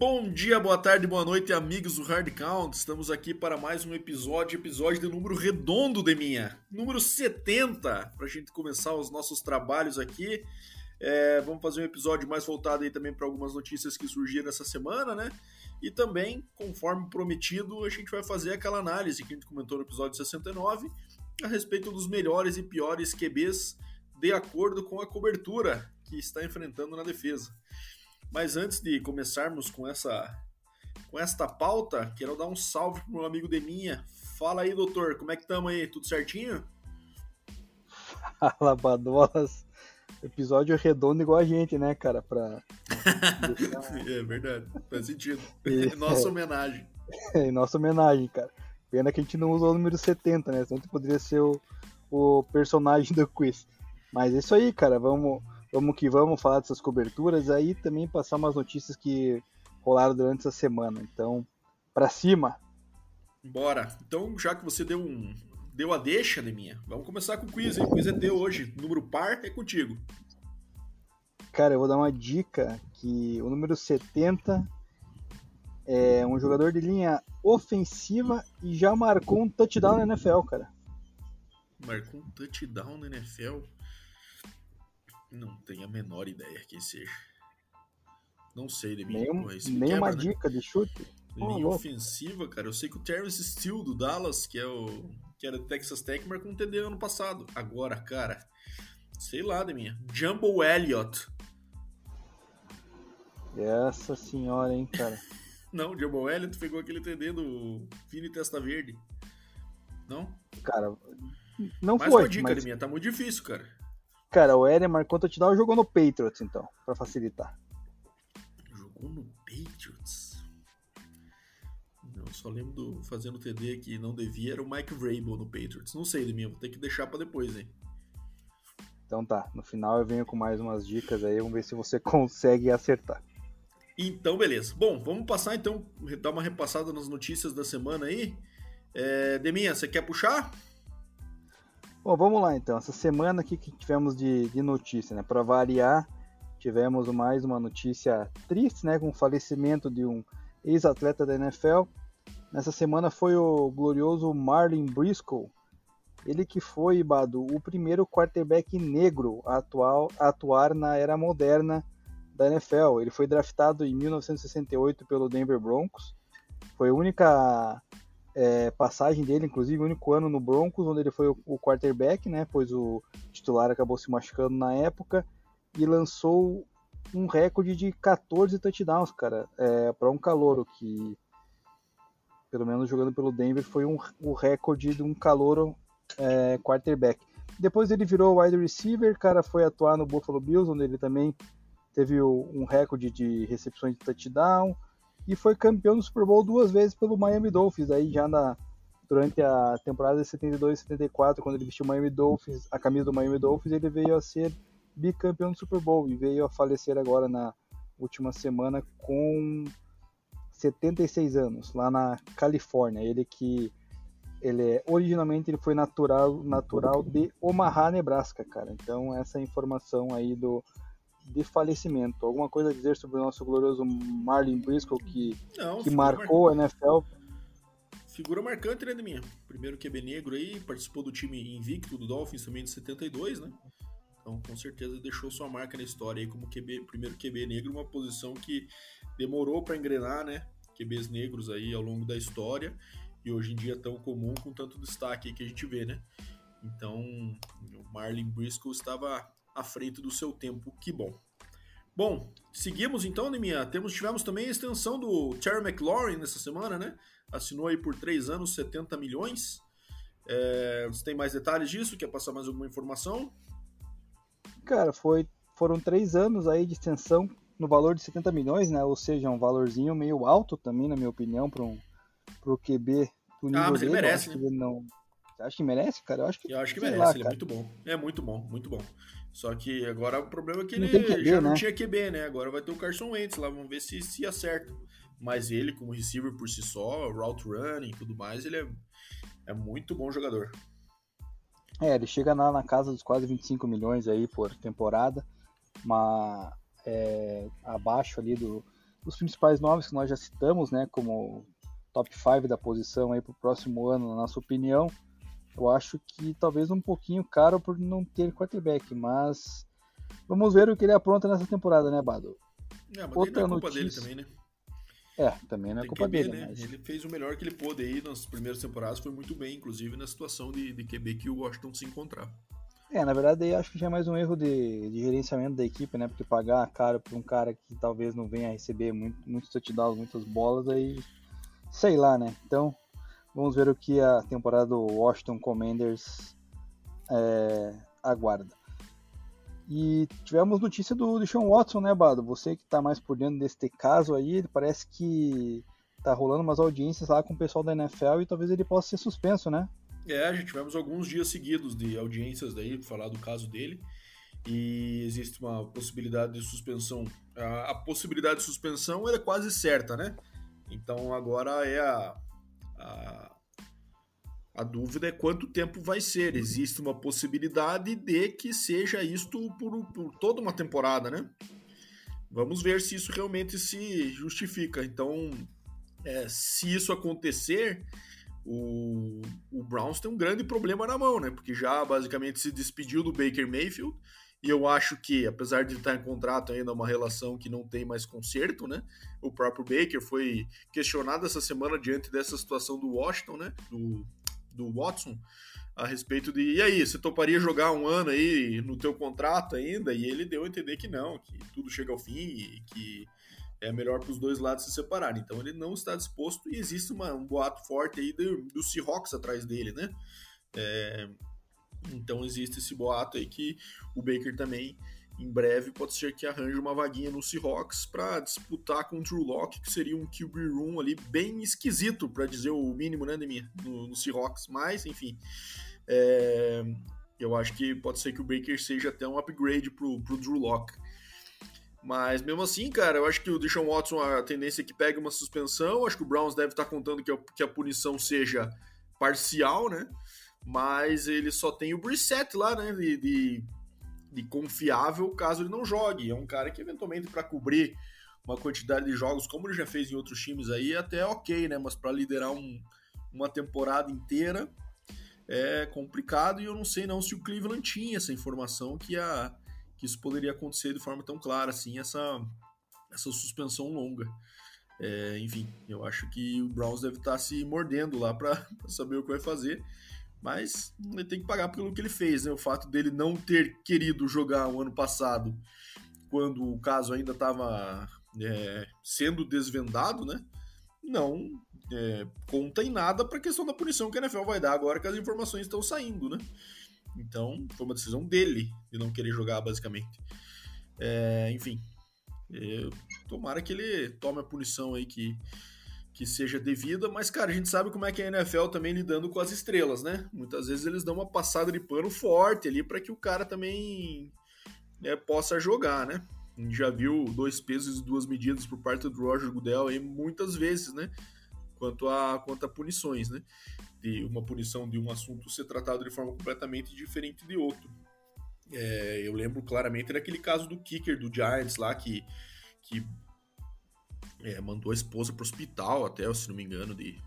Bom dia, boa tarde, boa noite, amigos do Hard Count. Estamos aqui para mais um episódio, episódio de número redondo de minha, número 70, para a gente começar os nossos trabalhos aqui. É, vamos fazer um episódio mais voltado aí também para algumas notícias que surgiram essa semana, né? E também, conforme prometido, a gente vai fazer aquela análise que a gente comentou no episódio 69 a respeito dos melhores e piores QBs de acordo com a cobertura que está enfrentando na defesa. Mas antes de começarmos com essa com esta pauta, quero dar um salve pro meu amigo Deminha. Fala aí, doutor, como é que estamos aí? Tudo certinho? Fala, Badolas. Episódio redondo igual a gente, né, cara? Pra... é verdade, faz sentido. Em nossa é, homenagem. É, em nossa homenagem, cara. Pena que a gente não usou o número 70, né? Senão poderia ser o, o personagem do quiz. Mas é isso aí, cara. Vamos, vamos que vamos falar dessas coberturas aí também passar umas notícias que rolaram durante essa semana. Então, para cima. Bora. Então, já que você deu um deu a deixa, minha, vamos começar com o quiz. Hein? O quiz é teu hoje. Número par é contigo. Cara, eu vou dar uma dica que o número 70 é um jogador de linha ofensiva e já marcou um touchdown na NFL, cara. Marcou um touchdown na NFL? Não tenho a menor ideia quem seja. Não sei de mim. Nenhum, nenhuma quebra, né? dica né? de chute. Linha oh, ofensiva, cara. Eu sei que o Terrence Steele do Dallas, que é o que era do Texas Tech, marcou um TD ano passado. Agora, cara, sei lá de minha. Jumbo Elliott. Essa senhora, hein, cara. Não, o Jumbo Elliott pegou aquele TD do Vini Testa Verde. Não? Cara, não Mais foi. Mais uma dica mas... minha, tá muito difícil, cara. Cara, o Eren marcou touchdown e jogou no Patriots, então, pra facilitar. Jogou no Patriots? Eu só lembro do fazendo TD que não devia, era o Mike Vrabel no Patriots. Não sei, de vou ter que deixar pra depois, hein. Então tá, no final eu venho com mais umas dicas aí, vamos ver se você consegue acertar. Então, beleza. Bom, vamos passar então, dar uma repassada nas notícias da semana aí. É, Deminha, você quer puxar? Bom, vamos lá então. Essa semana aqui que tivemos de, de notícia, né? Para variar, tivemos mais uma notícia triste, né? Com o falecimento de um ex-atleta da NFL. Nessa semana foi o glorioso Marlin Briscoe. Ele que foi, Bado, o primeiro quarterback negro a, atual, a atuar na era moderna da NFL. Ele foi draftado em 1968 pelo Denver Broncos. Foi a única é, passagem dele, inclusive, o único ano no Broncos, onde ele foi o, o quarterback, né? Pois o titular acabou se machucando na época e lançou um recorde de 14 touchdowns, cara, é, para um calouro que, pelo menos jogando pelo Denver, foi um, o recorde de um calouro é, quarterback. Depois ele virou wide receiver, cara, foi atuar no Buffalo Bills, onde ele também teve um recorde de recepções de touchdown e foi campeão do Super Bowl duas vezes pelo Miami Dolphins, aí já na durante a temporada de 72 e 74, quando ele vestiu o Miami Dolphins, a camisa do Miami Dolphins, ele veio a ser bicampeão do Super Bowl e veio a falecer agora na última semana com 76 anos, lá na Califórnia. Ele que ele é, originalmente ele foi natural natural de Omaha, Nebraska, cara. Então essa informação aí do de falecimento. Alguma coisa a dizer sobre o nosso glorioso Marlin Briscoe que, Não, que marcou a NFL? Figura marcante, né, minha? Primeiro QB negro aí, participou do time invicto do Dolphins também de 72, né? Então, com certeza deixou sua marca na história aí como QB, primeiro QB negro, uma posição que demorou para engrenar, né? QBs negros aí ao longo da história e hoje em dia tão comum com tanto destaque que a gente vê, né? Então, o Marlin Briscoe estava à frente do seu tempo, que bom. Bom, seguimos então, Neminha. Temos, tivemos também a extensão do Terry McLaurin nessa semana, né? Assinou aí por 3 anos 70 milhões. É, você tem mais detalhes disso? Quer passar mais alguma informação? Cara, foi, foram 3 anos aí de extensão no valor de 70 milhões, né? Ou seja, um valorzinho meio alto também, na minha opinião, para um pro QB do nível ah, mas ele dele. merece, né? Ele não... Você acha que merece, cara? Eu acho que, eu acho que merece, lá, ele é muito bom. É muito bom, muito bom. Só que agora o problema é que não ele QB, já não né? tinha QB, né? Agora vai ter o Carson Wentz lá, vamos ver se, se acerta. Mas ele, como receiver por si só, route running e tudo mais, ele é, é muito bom jogador. É, ele chega na, na casa dos quase 25 milhões aí por temporada, uma, é, abaixo ali do, os principais nomes que nós já citamos, né, como top 5 da posição aí para o próximo ano, na nossa opinião, eu acho que talvez um pouquinho caro por não ter quarterback, mas vamos ver o que ele apronta nessa temporada, né, Bado? É, mas Outra não é culpa notícia... dele também, né? É, também não é culpa QB, dele. Né? Mas... Ele fez o melhor que ele pôde aí nas primeiras temporadas, foi muito bem, inclusive na situação de, de QB que o Washington se encontrava. É, na verdade, eu acho que já é mais um erro de, de gerenciamento da equipe, né? Porque pagar caro para um cara que talvez não venha a receber muito, muitos touchdowns, muitas bolas, aí sei lá, né? Então, vamos ver o que a temporada do Washington Commanders é, aguarda. E tivemos notícia do Sean Watson, né, Bado? Você que está mais por dentro deste caso aí, parece que tá rolando umas audiências lá com o pessoal da NFL e talvez ele possa ser suspenso, né? É, gente tivemos alguns dias seguidos de audiências daí para falar do caso dele e existe uma possibilidade de suspensão. A, a, possibilidade de suspensão é quase certa, né? Então agora é a, a, a dúvida é quanto tempo vai ser. Existe uma possibilidade de que seja isto por, por toda uma temporada, né? Vamos ver se isso realmente se justifica. Então, é, se isso acontecer, o, o Browns tem um grande problema na mão, né? Porque já basicamente se despediu do Baker Mayfield. E eu acho que, apesar de estar em contrato ainda, é uma relação que não tem mais conserto, né? O próprio Baker foi questionado essa semana diante dessa situação do Washington, né? Do, do Watson, a respeito de, e aí, você toparia jogar um ano aí no teu contrato ainda? E ele deu a entender que não, que tudo chega ao fim e que é melhor para os dois lados se separarem. Então ele não está disposto e existe uma, um boato forte aí do, do Seahawks atrás dele, né? É, então existe esse boato aí que o Baker também em breve pode ser que arranje uma vaguinha no Seahawks para disputar com o Drew Locke, que seria um QB room ali bem esquisito, para dizer o mínimo, né, Demir, no, no Seahawks. Mas, enfim, é, eu acho que pode ser que o Baker seja até um upgrade pro, pro Drew Locke. Mas mesmo assim, cara, eu acho que o Deshaun Watson, a tendência é que pegue uma suspensão. Acho que o Browns deve estar contando que a, que a punição seja parcial, né? Mas ele só tem o Brissett lá, né? De, de, de confiável caso ele não jogue. É um cara que eventualmente para cobrir uma quantidade de jogos, como ele já fez em outros times aí, é até ok, né? Mas para liderar um, uma temporada inteira é complicado e eu não sei não se o Cleveland tinha essa informação que a que isso poderia acontecer de forma tão clara, assim, essa, essa suspensão longa. É, enfim, eu acho que o Browns deve estar se mordendo lá para saber o que vai fazer, mas ele tem que pagar pelo que ele fez, né? O fato dele não ter querido jogar o ano passado, quando o caso ainda estava é, sendo desvendado, né? Não é, conta em nada para a questão da punição que a NFL vai dar agora que as informações estão saindo, né? Então, foi uma decisão dele de não querer jogar, basicamente. É, enfim, tomara que ele tome a punição aí que, que seja devida, mas, cara, a gente sabe como é que é a NFL também lidando com as estrelas, né? Muitas vezes eles dão uma passada de pano forte ali para que o cara também né, possa jogar, né? A gente já viu dois pesos e duas medidas por parte do Roger Goodell aí muitas vezes, né? Quanto a, quanto a punições, né? de uma punição de um assunto ser tratado de forma completamente diferente de outro. É, eu lembro claramente daquele caso do kicker do Giants lá que, que é, mandou a esposa para o hospital até, se não me engano, de,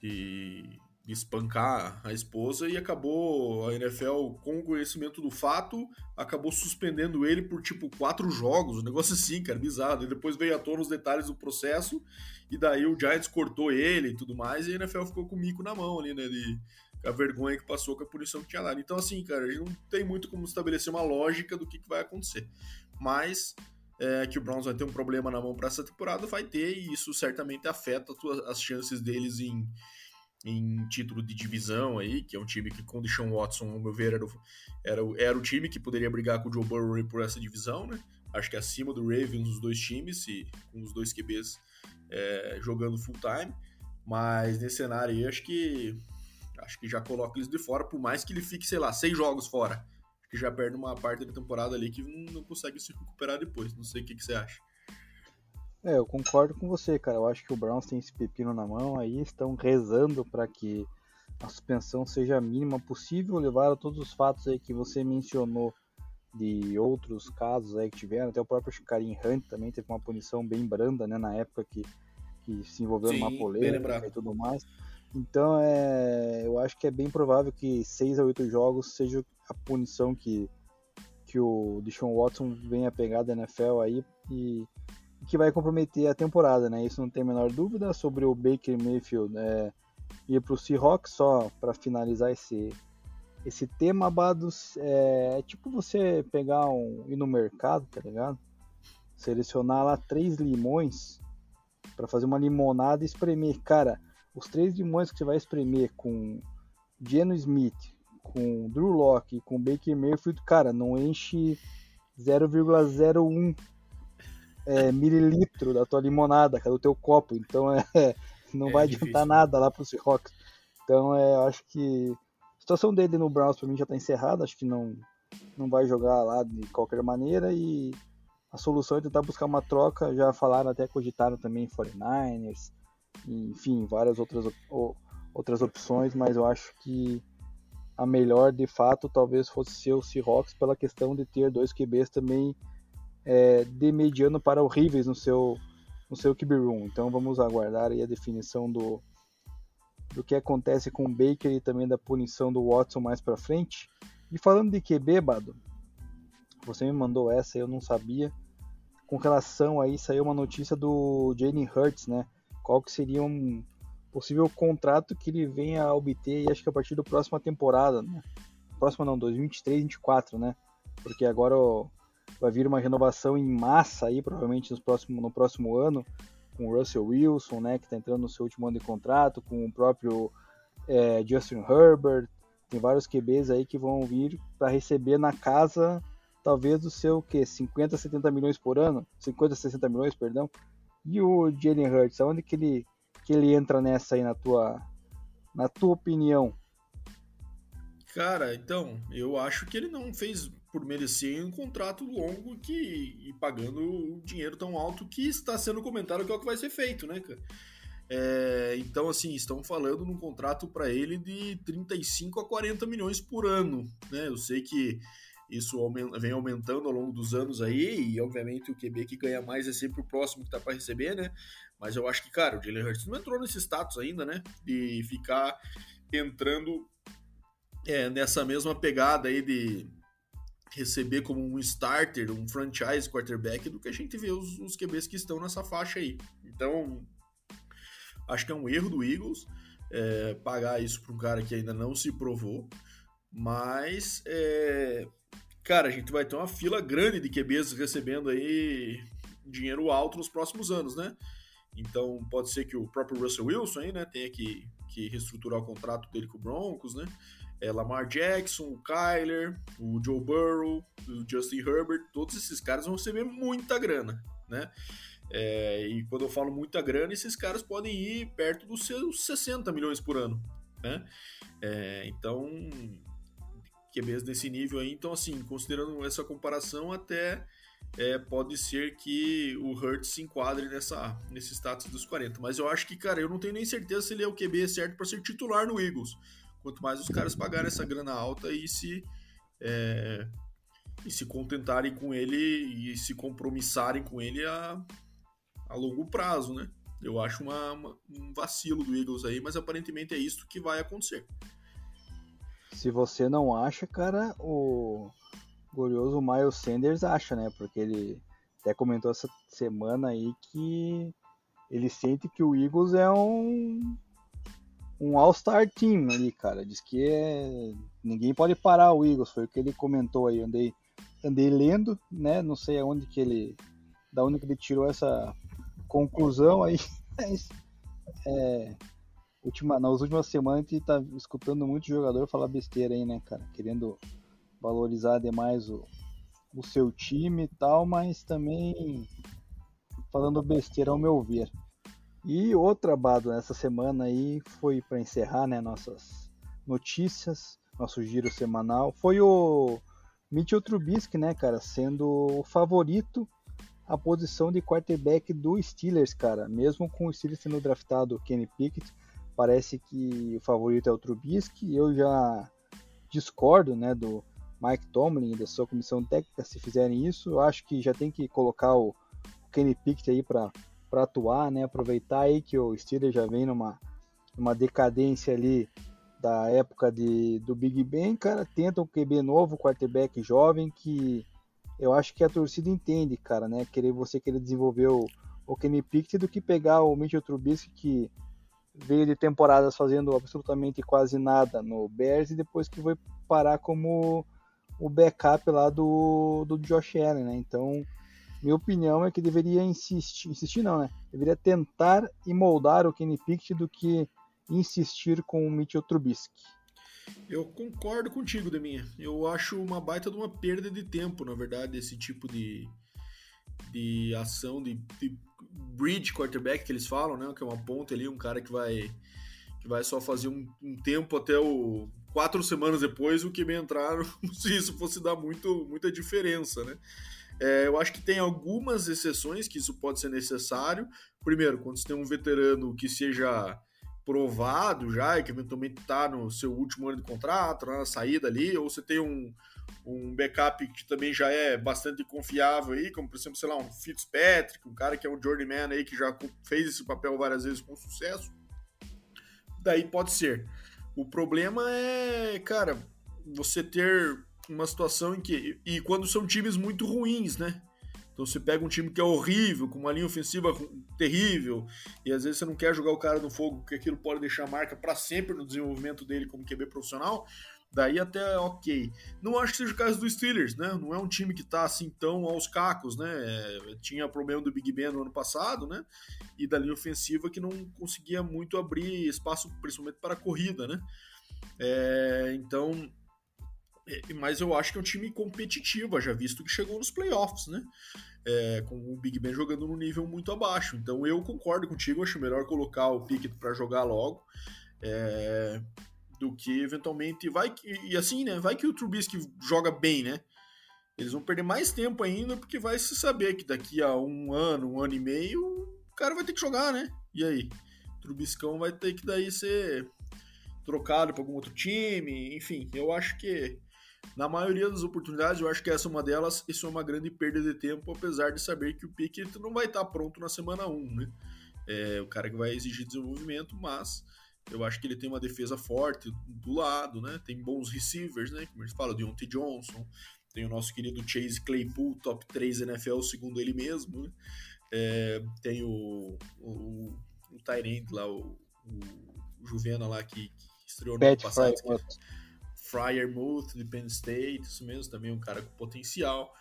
de de espancar a esposa e acabou a NFL com o conhecimento do fato, acabou suspendendo ele por tipo quatro jogos, um negócio assim, cara, bizarro. E depois veio à tona os detalhes do processo e daí o Giants cortou ele e tudo mais e a NFL ficou com o mico na mão ali, né, de a vergonha que passou com a punição que tinha lá. Então assim, cara, a gente não tem muito como estabelecer uma lógica do que, que vai acontecer. Mas é, que o Browns vai ter um problema na mão para essa temporada, vai ter, e isso certamente afeta as chances deles em em título de divisão aí, que é um time que com o Deshaun Watson, ao meu ver, era o, era, o, era o time que poderia brigar com o Joe Burrow por essa divisão, né? Acho que acima do Ravens os dois times, e com os dois QBs é, jogando full time. Mas nesse cenário aí, acho que acho que já coloca eles de fora, por mais que ele fique, sei lá, seis jogos fora. Que já perde uma parte da temporada ali que não, consegue se recuperar depois. Não sei o que, que você acha. É, eu concordo com você, cara. Eu acho que o Browns tem esse pepino na mão aí, estão rezando para que a suspensão seja a mínima possível, levaram todos os fatos aí que você mencionou de outros casos aí que tiveram, até o próprio Karim Hunt também teve uma punição bem branda, né, na época que, que se envolveu Sim, numa polêmica e tudo mais. Então, é, eu acho que é bem provável que 6 a 8 jogos seja a punição que, que o Deshaun Watson venha pegar da NFL aí e que vai comprometer a temporada, né? Isso não tem a menor dúvida sobre o Baker Mayfield é, ir para o Seahawks, só para finalizar esse, esse tema, Bados, é, é, tipo você pegar um, ir no mercado, tá ligado? Selecionar lá três limões para fazer uma limonada e espremer. Cara, os três limões que você vai espremer com Geno Smith, com Drew Locke e com Baker Mayfield, cara, não enche 0,01 é, mililitro da tua limonada, cara, do teu copo. Então é, não é vai difícil. adiantar nada lá pro Seahawks. Então é, acho que a situação dele no Browns para mim já tá encerrada, acho que não não vai jogar lá de qualquer maneira e a solução é tentar buscar uma troca, já falaram até cogitaram também 49ers, enfim, várias outras, outras opções, mas eu acho que a melhor de fato talvez fosse ser o Seahawks pela questão de ter dois QBs também é, de mediano para horríveis no seu, no seu QB room. Então vamos aguardar aí a definição do, do que acontece com o Baker e também da punição do Watson mais para frente. E falando de QB, Bado, você me mandou essa, eu não sabia. Com relação aí, saiu uma notícia do Jalen Hurts, né? qual que seria um possível contrato que ele venha a obter, acho que a partir da próxima temporada, né? Próxima não, 2023, 2024, né? Porque agora vai vir uma renovação em massa aí, provavelmente no próximo, no próximo ano, com o Russell Wilson, né, que está entrando no seu último ano de contrato, com o próprio é, Justin Herbert, tem vários QBs aí que vão vir para receber na casa, talvez do seu que 50, 70 milhões por ano, 50, 60 milhões, perdão, e o Jalen Hurts, aonde que ele, que ele entra nessa aí na tua, na tua opinião? Cara, então, eu acho que ele não fez por merecer um contrato longo que, e pagando o dinheiro tão alto que está sendo comentado que é o que vai ser feito, né, cara? É, então, assim, estão falando num contrato para ele de 35 a 40 milhões por ano, né? Eu sei que isso vem aumentando ao longo dos anos aí, e obviamente o QB que ganha mais é sempre o próximo que tá para receber, né? Mas eu acho que, cara, o Jalen Hurts não entrou nesse status ainda, né? De ficar entrando é, nessa mesma pegada aí de receber como um starter, um franchise quarterback do que a gente vê os, os QBs que estão nessa faixa aí. Então, acho que é um erro do Eagles é, pagar isso para um cara que ainda não se provou, mas é, cara, a gente vai ter uma fila grande de QBs recebendo aí dinheiro alto nos próximos anos, né? Então pode ser que o próprio Russell Wilson aí, né, tenha que, que reestruturar o contrato dele com o Broncos, né? É, Lamar Jackson, o Kyler, o Joe Burrow, o Justin Herbert, todos esses caras vão receber muita grana, né? É, e quando eu falo muita grana, esses caras podem ir perto dos seus 60 milhões por ano, né? É, então QBs desse nível aí. Então, assim, considerando essa comparação, até é, pode ser que o Hurts se enquadre nessa, nesse status dos 40. Mas eu acho que, cara, eu não tenho nem certeza se ele é o QB certo para ser titular no Eagles. Quanto mais os caras pagarem essa grana alta e se, é, e se contentarem com ele e se compromissarem com ele a, a longo prazo, né? Eu acho uma, uma, um vacilo do Eagles aí, mas aparentemente é isso que vai acontecer. Se você não acha, cara, o glorioso Miles Sanders acha, né? Porque ele até comentou essa semana aí que ele sente que o Eagles é um um All-Star Team ali, cara. Diz que é... ninguém pode parar o Eagles, foi o que ele comentou aí. Andei, andei lendo, né? Não sei aonde que ele. Da onde que ele tirou essa conclusão aí. Mas, é, última, nas últimas semanas a gente tá escutando muito jogador falar besteira aí, né, cara? Querendo valorizar demais o, o seu time e tal, mas também falando besteira ao meu ver. E outra bado nessa semana aí foi para encerrar, né, nossas notícias, nosso giro semanal, foi o Mitchell Trubisky, né, cara, sendo o favorito a posição de quarterback do Steelers, cara, mesmo com o Steelers sendo draftado Kenny Pickett, parece que o favorito é o Trubisky. Eu já discordo, né, do, Mike Tomlin e da sua comissão técnica se fizerem isso. Eu acho que já tem que colocar o, Kenny Pickett aí para atuar, né? Aproveitar aí que o Steelers já vem numa, numa decadência ali da época de, do Big Ben, cara, tenta um QB novo, quarterback jovem, que eu acho que a torcida entende, cara, né? Querer você querer desenvolver o, o Kenny Pickett do que pegar o Mitchell Trubisky que veio de temporadas fazendo absolutamente quase nada no Bears e depois que foi parar como o backup lá do, do Josh Allen, né? Então, minha opinião é que deveria insistir, insistir não, né? Deveria tentar e moldar o Kenny Pickett do que insistir com o Mitchell Trubisky. Eu concordo contigo, Deminha. Eu acho uma baita de uma perda de tempo, na verdade, esse tipo de, de ação, de, de bridge quarterback que eles falam, né? Que é uma ponta ali, um cara que vai que vai só fazer um, um tempo até o quatro semanas depois o que me entraram, se isso fosse dar muito, muita diferença, né? É, eu acho que tem algumas exceções que isso pode ser necessário. Primeiro, quando você tem um veterano que seja provado já e que eventualmente está no seu último ano de contrato, na saída ali, ou você tem um, um backup que também já é bastante confiável aí, como por exemplo, sei lá, um Fitzpatrick, um cara que é um journeyman aí que já fez esse papel várias vezes com sucesso, daí pode ser. O problema é, cara, você ter uma situação em que. E quando são times muito ruins, né? Então você pega um time que é horrível, com uma linha ofensiva terrível, e às vezes você não quer jogar o cara no fogo, porque aquilo pode deixar marca para sempre no desenvolvimento dele como QB profissional, daí até ok. Não acho que seja o caso do Steelers, né? Não é um time que tá assim tão aos cacos, né? É, tinha problema do Big Ben no ano passado, né? E da linha ofensiva que não conseguia muito abrir espaço, principalmente para a corrida, né? É, então é, mas eu acho que é um time competitivo, já visto que chegou nos playoffs, né? É, com o Big Ben jogando num nível muito abaixo. Então eu concordo contigo, acho melhor colocar o Pickett para jogar logo. É, do que eventualmente vai que, e assim, né? Vai que o Trubisky joga bem, né? Eles vão perder mais tempo ainda porque vai se saber que daqui a um ano, um ano e meio, o cara vai ter que jogar, né? E aí, o Trubiscão vai ter que daí ser trocado para algum outro time, enfim, eu acho que na maioria das oportunidades, eu acho que essa é uma delas, isso é uma grande perda de tempo, apesar de saber que o Pickett não vai estar pronto na semana 1, né? É o cara que vai exigir desenvolvimento, mas eu acho que ele tem uma defesa forte do lado, né? Tem bons receivers, né? Como a gente fala, Deontay Johnson, tem o nosso querido Chase Claypool, top 3 NFL, segundo ele mesmo, né? É, tem o, o, o Tyrant lá, o, o Juvena lá que, que estreou no ano passado. Que, Fryermuth de Penn State, isso mesmo, também um cara com potencial.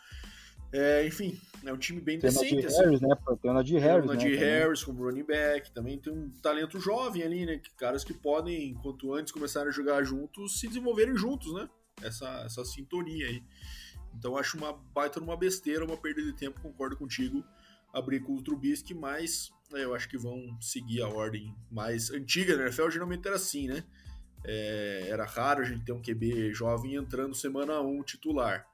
É, enfim, é um time bem tem decente. Tem assim. Harris, né? Tem o Najee Harris, Tem o Najee né, Harris como running back, também tem um talento jovem ali, né? Caras que podem, enquanto antes começarem a jogar juntos, se desenvolverem juntos, né? Essa, essa sintonia aí. Então acho uma baita numa besteira, uma perda de tempo, concordo contigo, abrir com o Trubisky, mas é, eu acho que vão seguir a ordem mais antiga, né? NFL geralmente era assim, né? É, era raro a gente ter um QB jovem entrando semana 1 titular,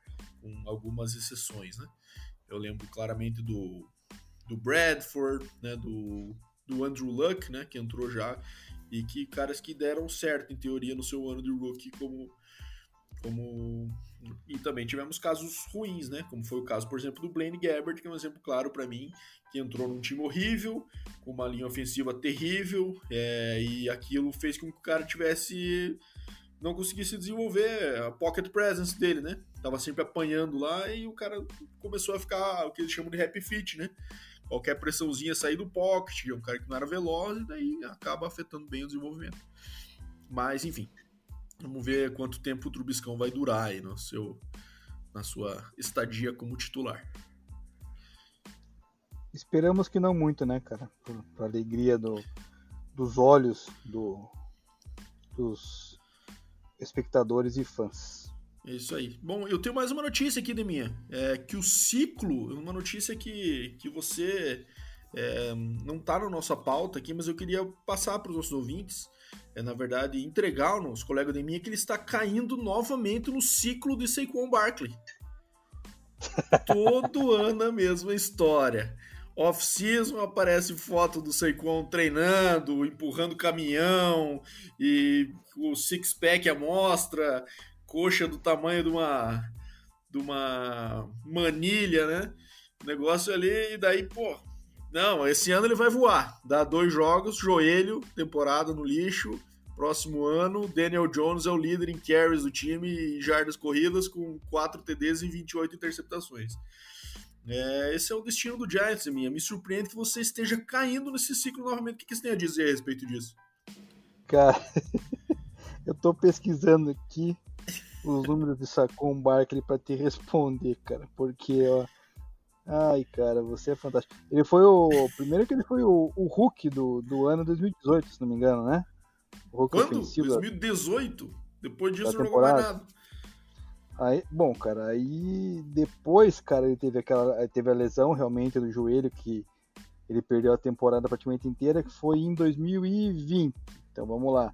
com algumas exceções, né? Eu lembro claramente do, do Bradford, né? Do, do Andrew Luck, né? Que entrou já e que caras que deram certo em teoria no seu ano de rookie como como e também tivemos casos ruins, né? Como foi o caso, por exemplo, do Blaine Gabbert, que é um exemplo claro para mim, que entrou num time horrível, com uma linha ofensiva terrível, é, e aquilo fez com que o cara tivesse não conseguisse desenvolver a pocket presence dele, né? Tava sempre apanhando lá e o cara começou a ficar o que eles chamam de happy fit, né? Qualquer pressãozinha sair do pocket, é um cara que não era veloz e daí acaba afetando bem o desenvolvimento. Mas, enfim, Vamos ver quanto tempo o Trubiscão vai durar aí no seu, na sua estadia como titular. Esperamos que não muito, né, cara? Para alegria do, dos olhos do, dos espectadores e fãs. É isso aí. Bom, eu tenho mais uma notícia aqui, Deminha. É que o ciclo, uma notícia que, que você é, não está na nossa pauta aqui, mas eu queria passar para os nossos ouvintes é, na verdade, entregar aos nosso colega de mim é que ele está caindo novamente no ciclo de Saquon Barkley. Todo ano a mesma história. Off-season aparece foto do Saquon treinando, empurrando caminhão e o six-pack à mostra, coxa do tamanho de uma, de uma manilha, né? O negócio ali, e daí, pô, não, esse ano ele vai voar. Dá dois jogos, joelho, temporada no lixo. Próximo ano, Daniel Jones é o líder em carries do time e jardas corridas com 4 TDs e 28 interceptações. É, esse é o destino do Giants, minha. Me surpreende que você esteja caindo nesse ciclo novamente. O que você tem a dizer a respeito disso? Cara, eu tô pesquisando aqui os números de Sacon Barkley para te responder, cara, porque ó, Ai, cara, você é fantástico. Ele foi o. Primeiro que ele foi o, o Hulk do, do ano 2018, se não me engano, né? O Hulk Quando? Ofensivo 2018? Depois disso não jogou mais nada. Aí, bom, cara, aí depois, cara, ele teve aquela. Teve a lesão realmente do joelho que ele perdeu a temporada praticamente inteira, que foi em 2020. Então vamos lá.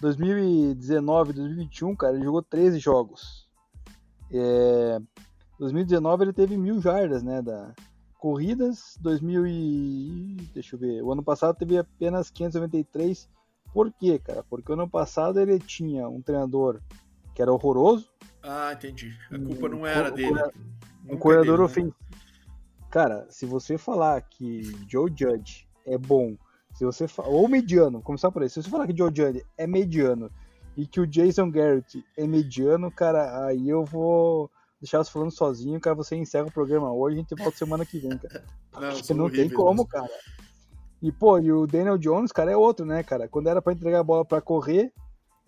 2019, 2021, cara, ele jogou 13 jogos. É, 2019 ele teve mil jardas, né, da corridas, 2000 e... deixa eu ver, o ano passado teve apenas 593, por quê, cara? Porque o ano passado ele tinha um treinador que era horroroso. Ah, entendi. A culpa não era um, dele. Um corredor né? ofensivo. Cara, se você falar que Joe Judge é bom, se você fa... ou mediano, começar por aí, se você falar que Joe Judge é mediano e que o Jason Garrett é mediano, cara, aí eu vou deixar você falando sozinho, cara, você encerra o programa hoje, a gente volta semana que vem, cara. Não, não tem como, cara. E, pô, e o Daniel Jones, cara, é outro, né, cara? Quando era para entregar a bola para correr,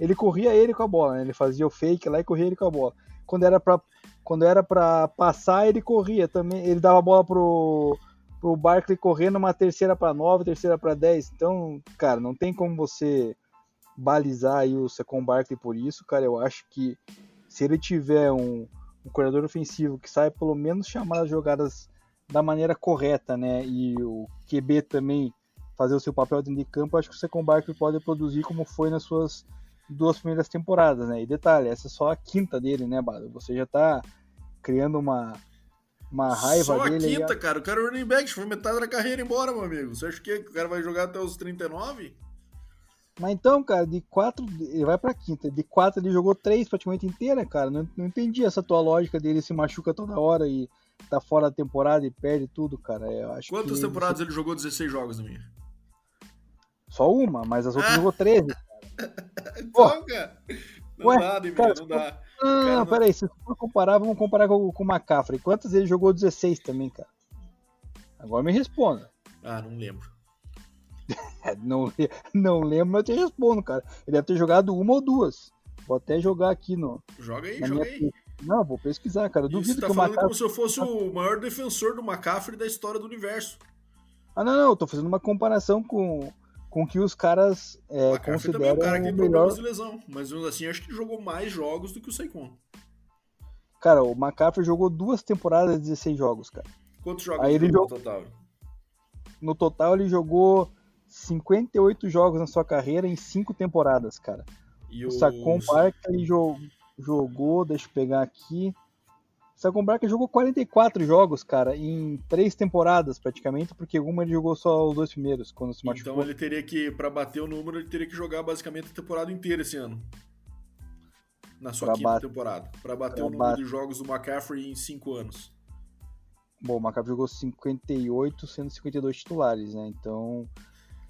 ele corria ele com a bola, né? Ele fazia o fake lá e corria ele com a bola. Quando era para quando era para passar, ele corria também. Ele dava a bola pro pro Barkley correr numa terceira para nove, terceira para dez. Então, cara, não tem como você balizar aí o Secon Barkley por isso, cara. Eu acho que se ele tiver um um corredor ofensivo que sai pelo menos chamar as jogadas da maneira correta, né? E o QB também fazer o seu papel dentro de campo, acho que o Second Barkley pode produzir como foi nas suas duas primeiras temporadas, né? E detalhe, essa é só a quinta dele, né, Bado? Você já tá criando uma, uma raiva só dele. Só a quinta, aí. cara. O cara é running back, foi metade da carreira embora, meu amigo. Você acha que o cara vai jogar até os 39? Mas então, cara, de quatro, ele vai pra quinta. De quatro ele jogou três praticamente inteira, cara. Não, não entendi essa tua lógica dele se machuca toda hora e tá fora da temporada e perde tudo, cara. Eu acho Quantas temporadas ele jogou 16 jogos na minha? Só uma, mas as outras ah. jogou 13. então. Não Ué, dá, cara, não dá. Não, não, peraí, se for comparar, vamos comparar com, com o McCaffrey. Quantas ele jogou 16 também, cara? Agora me responda. Ah, não lembro. não, não lembro, mas eu te respondo, cara. Ele deve ter jogado uma ou duas. Vou até jogar aqui no. Joga aí, joga minha... aí. Não, vou pesquisar, cara. Eu duvido tá que o McCaffrey... como se eu fosse o maior defensor do McCaffrey da história do universo. Ah, não, não. Eu tô fazendo uma comparação com, com que os caras é, consideram também, o cara que tem melhor... problemas de lesão. Mas assim, acho que jogou mais jogos do que o Saquon. Cara, o McCaffrey jogou duas temporadas de 16 jogos, cara. Quantos jogos Aí ele jogou no total? No total ele jogou 58 jogos na sua carreira em 5 temporadas, cara. E o Sacon Barkley jogou, deixa eu pegar aqui. Sacon Barkley jogou 44 jogos, cara, em 3 temporadas praticamente, porque uma ele jogou só os dois primeiros, quando se machucou. Então ele teria que, para bater o número, ele teria que jogar basicamente a temporada inteira esse ano. Na sua pra quinta bat... temporada. Para bater pra o número bat... de jogos do McCaffrey em 5 anos. Bom, o McCaffrey jogou 58, sendo 52 titulares, né? Então,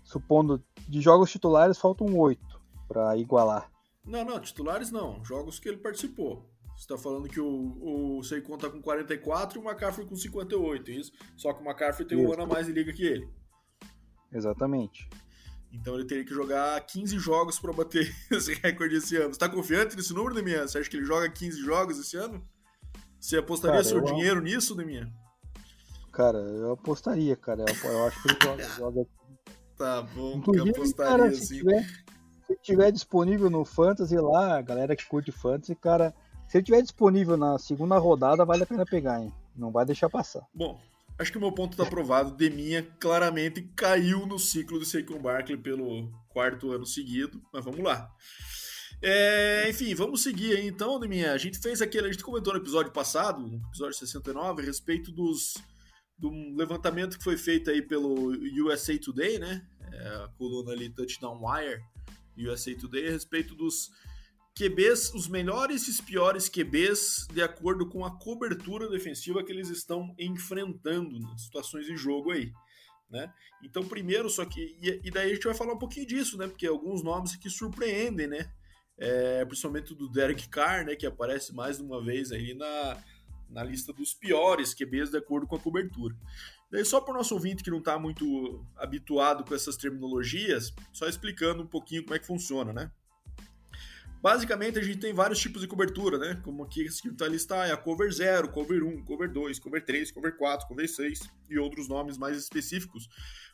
supondo de jogos titulares faltam oito para igualar. Não, não, titulares não, jogos que ele participou. Você está falando que o, o Seikon tá com 44 e o McCaffrey com 58, é isso? Só que o McCaffrey tem um ano a mais de liga que ele. Exatamente. Então ele teria que jogar 15 jogos para bater esse recorde esse ano. Você tá confiante nesse número, Demian? Você acha que ele joga 15 jogos esse ano? Você apostaria cara, seu eu... dinheiro nisso, Demian? Cara, eu apostaria, cara. Eu, eu acho que ele joga, joga Tá bom, Inclusive, que apostaria cara, se. Tiver, se tiver disponível no Fantasy lá, a galera que curte Fantasy, cara, se ele tiver disponível na segunda rodada, vale a pena pegar, hein? Não vai deixar passar. Bom, acho que o meu ponto tá provado. Deminha claramente caiu no ciclo do Saquon Barkley pelo quarto ano seguido, mas vamos lá. É, enfim, vamos seguir aí então, Deminha. A gente fez aquele, a gente comentou no episódio passado, no episódio 69, a respeito dos um levantamento que foi feito aí pelo USA Today, né? É, a coluna ali Touchdown Wire, USA Today, a respeito dos QBs, os melhores e os piores QBs de acordo com a cobertura defensiva que eles estão enfrentando nas situações de jogo aí. Né? Então, primeiro, só que. E, daí a gente vai falar um pouquinho disso, né? Porque alguns nomes que surpreendem, né? É, principalmente do Derek Carr, né? Que aparece mais de uma vez aí na, na lista dos piores QBs de acordo com a cobertura. Daí, só para o nosso ouvinte que não está muito habituado com essas terminologias, só explicando um pouquinho como é que funciona, né? Basicamente, a gente tem vários tipos de cobertura, né? Como aqui esse que está listar é a cover 0, cover 1, cover 2, cover 3, cover 4, cover 6 e outros nomes mais específicos,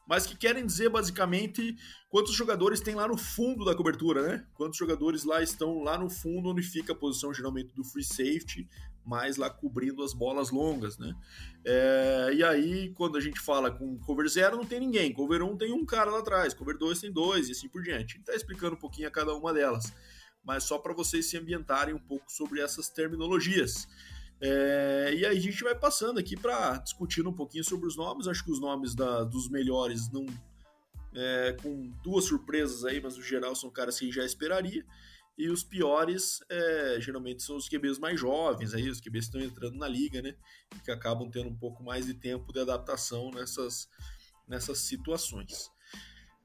mas que querem dizer basicamente quantos jogadores tem lá no fundo da cobertura, né? Quantos jogadores lá estão lá no fundo, onde fica a posição geralmente do free safety, mais lá cobrindo as bolas longas, né? É, e aí, quando a gente fala com cover 0, não tem ninguém, cover 1 tem um cara lá atrás, cover 2 tem dois e assim por diante. Está explicando um pouquinho a cada uma delas mas só para vocês se ambientarem um pouco sobre essas terminologias. É, e aí a gente vai passando aqui para discutir um pouquinho sobre os nomes. Acho que os nomes da, dos melhores não. É, com duas surpresas aí, mas no geral são caras que já esperaria. E os piores, é, geralmente, são os QBs mais jovens, aí, os QBs que estão entrando na liga, né? Que acabam tendo um pouco mais de tempo de adaptação nessas, nessas situações.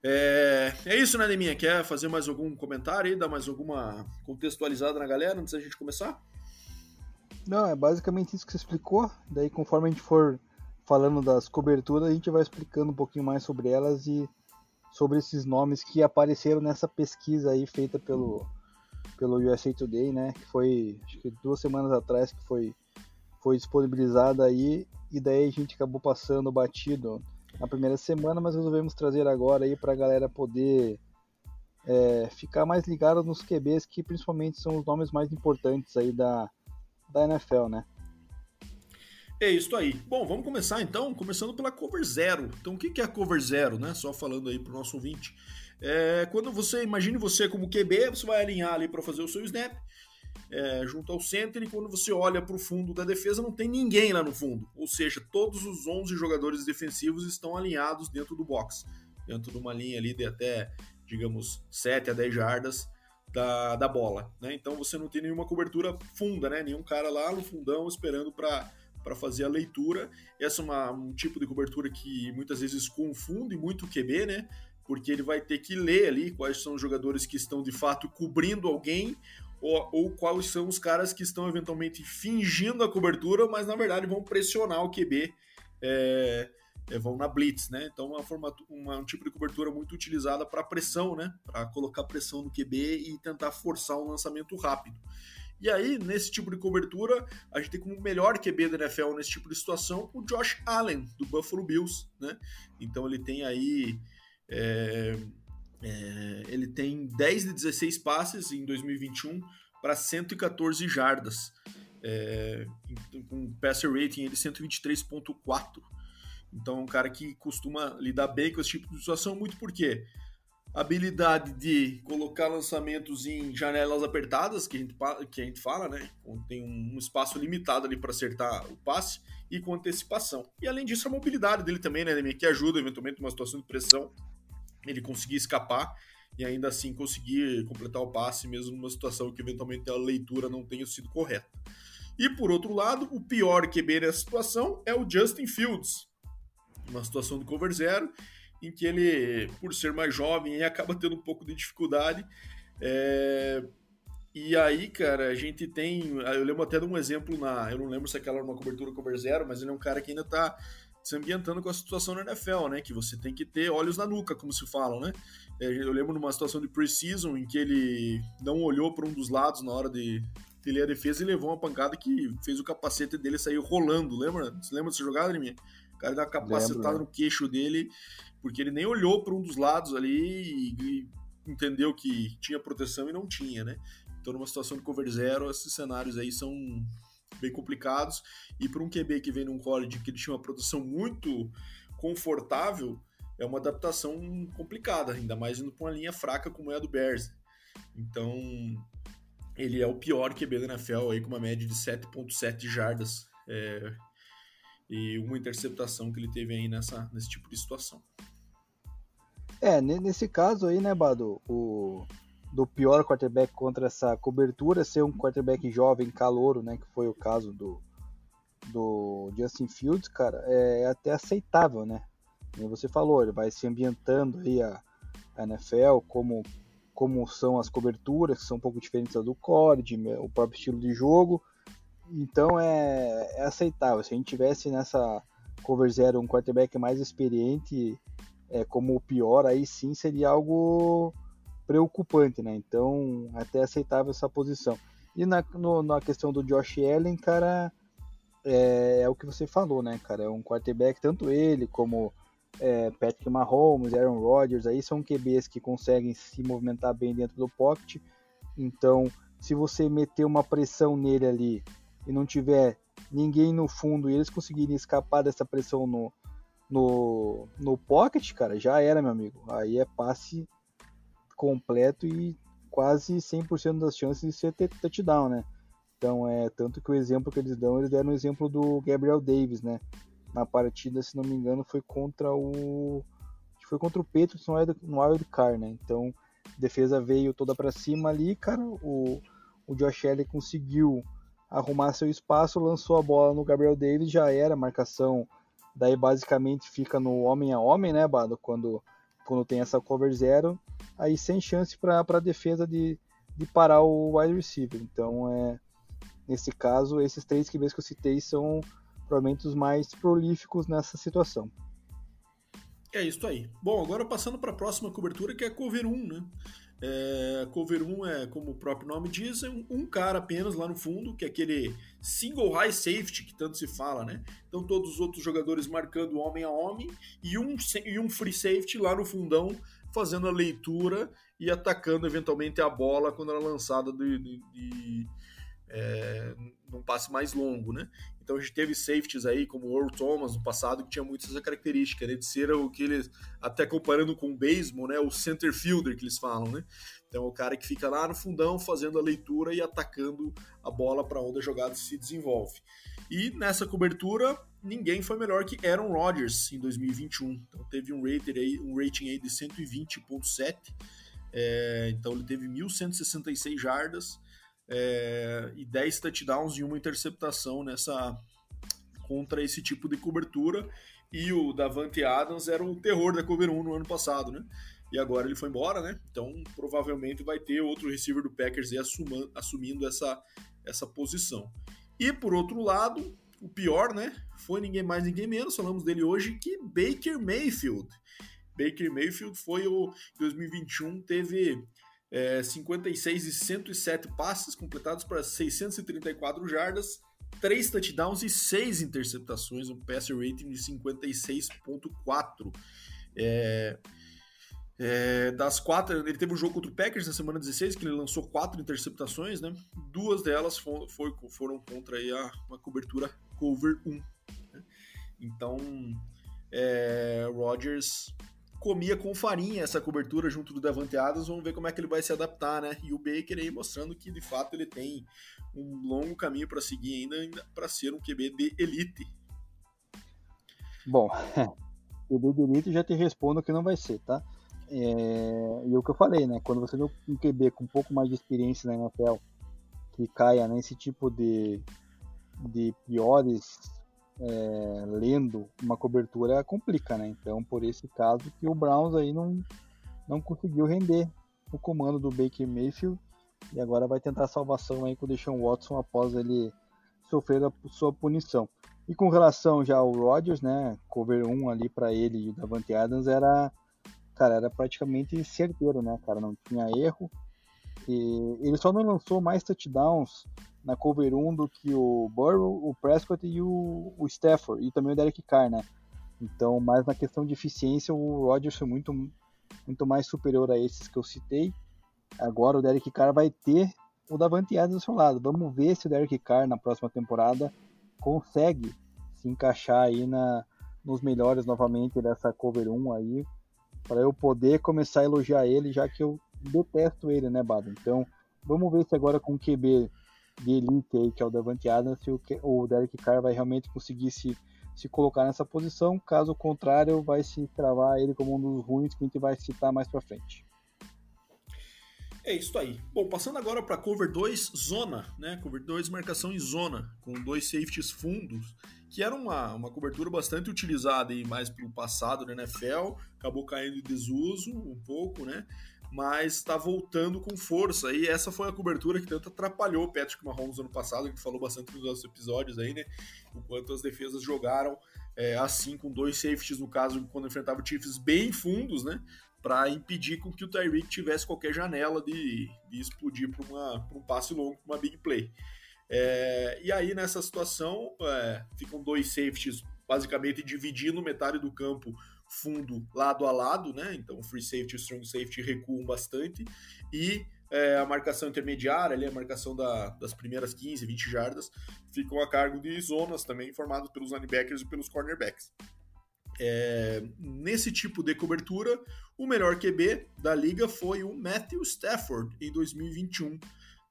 É, é isso, né, Deminha? Quer fazer mais algum comentário aí, dar mais alguma contextualizada na galera antes da gente começar? Não, é basicamente isso que você explicou. Daí, conforme a gente for falando das coberturas, a gente vai explicando um pouquinho mais sobre elas e sobre esses nomes que apareceram nessa pesquisa aí feita pelo, pelo USA Today, né? Que foi, acho que duas semanas atrás que foi, foi disponibilizada aí. E daí a gente acabou passando batido na primeira semana, mas resolvemos trazer agora aí para a galera poder é, ficar mais ligado nos QBs, que principalmente são os nomes mais importantes aí da, da NFL, né? É isso aí. Bom, vamos começar então, começando pela cover zero. Então, o que é a cover zero, né? Só falando aí para o nosso ouvinte. É, quando você, imagine você como QB, você vai alinhar ali para fazer o seu snap é, junto ao center e quando você olha para o fundo da defesa não tem ninguém lá no fundo. Ou seja, todos os 11 jogadores defensivos estão alinhados dentro do box, dentro de uma linha ali de até, digamos, 7 a 10 jardas da, da bola. Né? Então você não tem nenhuma cobertura funda, né? nenhum cara lá no fundão esperando para para fazer a leitura. Essa é uma, um tipo de cobertura que muitas vezes confunde muito o QB, né? Porque ele vai ter que ler ali quais são os jogadores que estão de fato cobrindo alguém ou, ou quais são os caras que estão eventualmente fingindo a cobertura, mas na verdade vão pressionar o QB, é, é, vão na blitz, né? Então uma forma, uma, um tipo de cobertura muito utilizada para pressão, né? Para colocar pressão no QB e tentar forçar um lançamento rápido. E aí, nesse tipo de cobertura, a gente tem como melhor QB da NFL nesse tipo de situação o Josh Allen, do Buffalo Bills, né? Então ele tem aí. É, é, ele tem 10 de 16 passes em 2021 para 114 jardas, é, com um passer rating de 123.4. Então é um cara que costuma lidar bem com esse tipo de situação, muito porque habilidade de colocar lançamentos em janelas apertadas, que a gente, que a gente fala, né? Tem um espaço limitado ali para acertar o passe e com antecipação. E além disso, a mobilidade dele também, né, que ajuda eventualmente numa situação de pressão ele conseguir escapar e ainda assim conseguir completar o passe, mesmo numa situação que eventualmente a leitura não tenha sido correta. E por outro lado, o pior QB nessa situação é o Justin Fields, uma situação de cover zero, em que ele, por ser mais jovem, acaba tendo um pouco de dificuldade. É... E aí, cara, a gente tem. Eu lembro até de um exemplo na. Eu não lembro se aquela era uma cobertura cover zero, mas ele é um cara que ainda tá se ambientando com a situação na NFL, né? Que você tem que ter olhos na nuca, como se falam, né? É, eu lembro numa situação de preseason em que ele não olhou para um dos lados na hora de, de ler a defesa e levou uma pancada que fez o capacete dele sair rolando, lembra? Você lembra dessa jogada, minha? O cara deu uma capacetada lembro, no queixo dele, porque ele nem olhou para um dos lados ali e, e entendeu que tinha proteção e não tinha, né? Então, numa situação de cover zero, esses cenários aí são bem complicados. E para um QB que vem num college que ele tinha uma produção muito confortável, é uma adaptação complicada, ainda mais indo para uma linha fraca como é a do Bears. Então, ele é o pior QB da NFL aí com uma média de 7.7 jardas é, e uma interceptação que ele teve aí nessa, nesse tipo de situação. É, nesse caso aí, né, Bado, o, do pior quarterback contra essa cobertura ser um quarterback jovem, calouro, né, que foi o caso do, do Justin Fields, cara, é até aceitável, né? Como você falou, ele vai se ambientando aí a, a NFL, como, como são as coberturas, que são um pouco diferentes do core, o próprio estilo de jogo. Então é, é aceitável. Se a gente tivesse nessa cover zero um quarterback mais experiente, é, como o pior, aí sim seria algo preocupante, né? Então, até aceitável essa posição. E na, no, na questão do Josh Allen, cara, é, é, o que você falou, né, cara? É um quarterback, tanto ele como é, Patrick Mahomes, Aaron Rodgers, aí são QBs que conseguem se movimentar bem dentro do pocket. Então, se você meter uma pressão nele ali e não tiver ninguém no fundo e eles conseguirem escapar dessa pressão no, no, no pocket, cara, já era, meu amigo. Aí é passe completo e quase 100% das chances de ser touchdown, né? Então, é tanto que o exemplo que eles dão, eles deram o exemplo do Gabriel Davis, né? Na partida, se não me engano, foi contra o foi contra o Patriots no Wild Card, né? Então, defesa veio toda para cima ali, cara, o, o Josh Allen conseguiu arrumar seu espaço, lançou a bola no Gabriel Davis, já era marcação. Daí basicamente fica no homem a homem, né, Bado? Quando, quando tem essa cover zero, aí sem chance para a defesa de, de parar o wide receiver. Então é nesse caso, esses três QBs que eu citei são provavelmente os mais prolíficos nessa situação. É isso aí. Bom, agora passando para a próxima cobertura, que é a cover 1, né? É, cover 1 é, como o próprio nome diz, é um, um, cara apenas lá no fundo, que é aquele single high safety que tanto se fala, né? Então todos os outros jogadores marcando homem a homem e um, e um free safety lá no fundão fazendo a leitura e atacando eventualmente a bola quando ela é lançada de, de, de é, num passe mais longo, né? Então a gente teve safeties aí, como o Earl Thomas no passado, que tinha muito essa característica, né? De ser o que eles, até comparando com o baseball, né? O center fielder que eles falam, né? Então o cara que fica lá no fundão fazendo a leitura e atacando a bola para onde a jogada se desenvolve. E nessa cobertura, ninguém foi melhor que Aaron Rodgers em 2021. Então teve um rating aí, um rating aí de 120.7. É, então ele teve 1.166 jardas, é, e 10 touchdowns e uma interceptação nessa contra esse tipo de cobertura. E o Davante Adams era o terror da cover 1 no ano passado, né? E agora ele foi embora, né? Então provavelmente vai ter outro receiver do Packers aí assumando, assumindo essa, essa posição. E por outro lado, o pior, né? Foi ninguém mais, ninguém menos, falamos dele hoje, que Baker Mayfield. Baker Mayfield foi o 2021, teve é, 56 e 107 passes completados para 634 jardas, 3 touchdowns e 6 interceptações, um passer rating de 56.4. É, é, das quatro, ele teve um jogo contra o Packers na semana 16, que ele lançou quatro interceptações, né? Duas delas foi, foram contra aí a, uma cobertura cover 1. Né? Então, é, Rodgers comia com farinha essa cobertura junto do Davante Adams, vamos ver como é que ele vai se adaptar, né? E o Baker aí mostrando que de fato ele tem um longo caminho para seguir ainda para ser um QB de elite. Bom, QB de elite já te respondo que não vai ser, tá? É... E o que eu falei, né? Quando você vê um QB com um pouco mais de experiência na NFL que caia nesse tipo de, de piores é, lendo uma cobertura complica, né? Então, por esse caso que o Browns aí não, não conseguiu render o comando do Baker Mayfield e agora vai tentar salvação aí com o Deshaun Watson após ele sofrer a sua punição. E com relação já ao Rodgers, né, cover 1 ali para ele e o Davante Adams era, cara, era praticamente certeiro, né, cara, não tinha erro. E ele só não lançou mais touchdowns na cover 1 do que o Burrow, o Prescott e o, o Stafford, e também o Derek Carr, né? Então, mas na questão de eficiência, o Rodgers foi muito, muito mais superior a esses que eu citei. Agora o Derek Carr vai ter o Davante Adams do seu lado. Vamos ver se o Derek Carr na próxima temporada consegue se encaixar aí na, nos melhores novamente dessa cover 1 aí, para eu poder começar a elogiar ele, já que eu detesto ele, né, Bado? Então, vamos ver se agora com o QB de elite aí, que é o Davante Adams, se o, o Derek Carr vai realmente conseguir se, se colocar nessa posição. Caso contrário, vai se travar ele como um dos ruins que a gente vai citar mais para frente. É isso aí. Bom, passando agora para cover 2 zona, né? Cover 2 marcação em zona, com dois safeties fundos, que era uma, uma cobertura bastante utilizada aí mais pelo passado na NFL, acabou caindo em desuso um pouco, né? Mas está voltando com força. E essa foi a cobertura que tanto atrapalhou o Patrick Mahomes ano passado, que falou bastante nos nossos episódios aí, né? O quanto as defesas jogaram é, assim, com dois safeties, no caso, quando enfrentava Chiefs bem fundos, né? para impedir com que o Tyreek tivesse qualquer janela de, de explodir para um passe longo, para uma big play. É, e aí, nessa situação, é, ficam dois safeties basicamente dividindo metade do campo fundo lado a lado, né? Então, free safety e strong safety recuam bastante. E é, a marcação intermediária, ali, a marcação da, das primeiras 15, 20 jardas, ficam a cargo de zonas também formadas pelos linebackers e pelos cornerbacks. É, nesse tipo de cobertura, o melhor QB da liga foi o Matthew Stafford em 2021.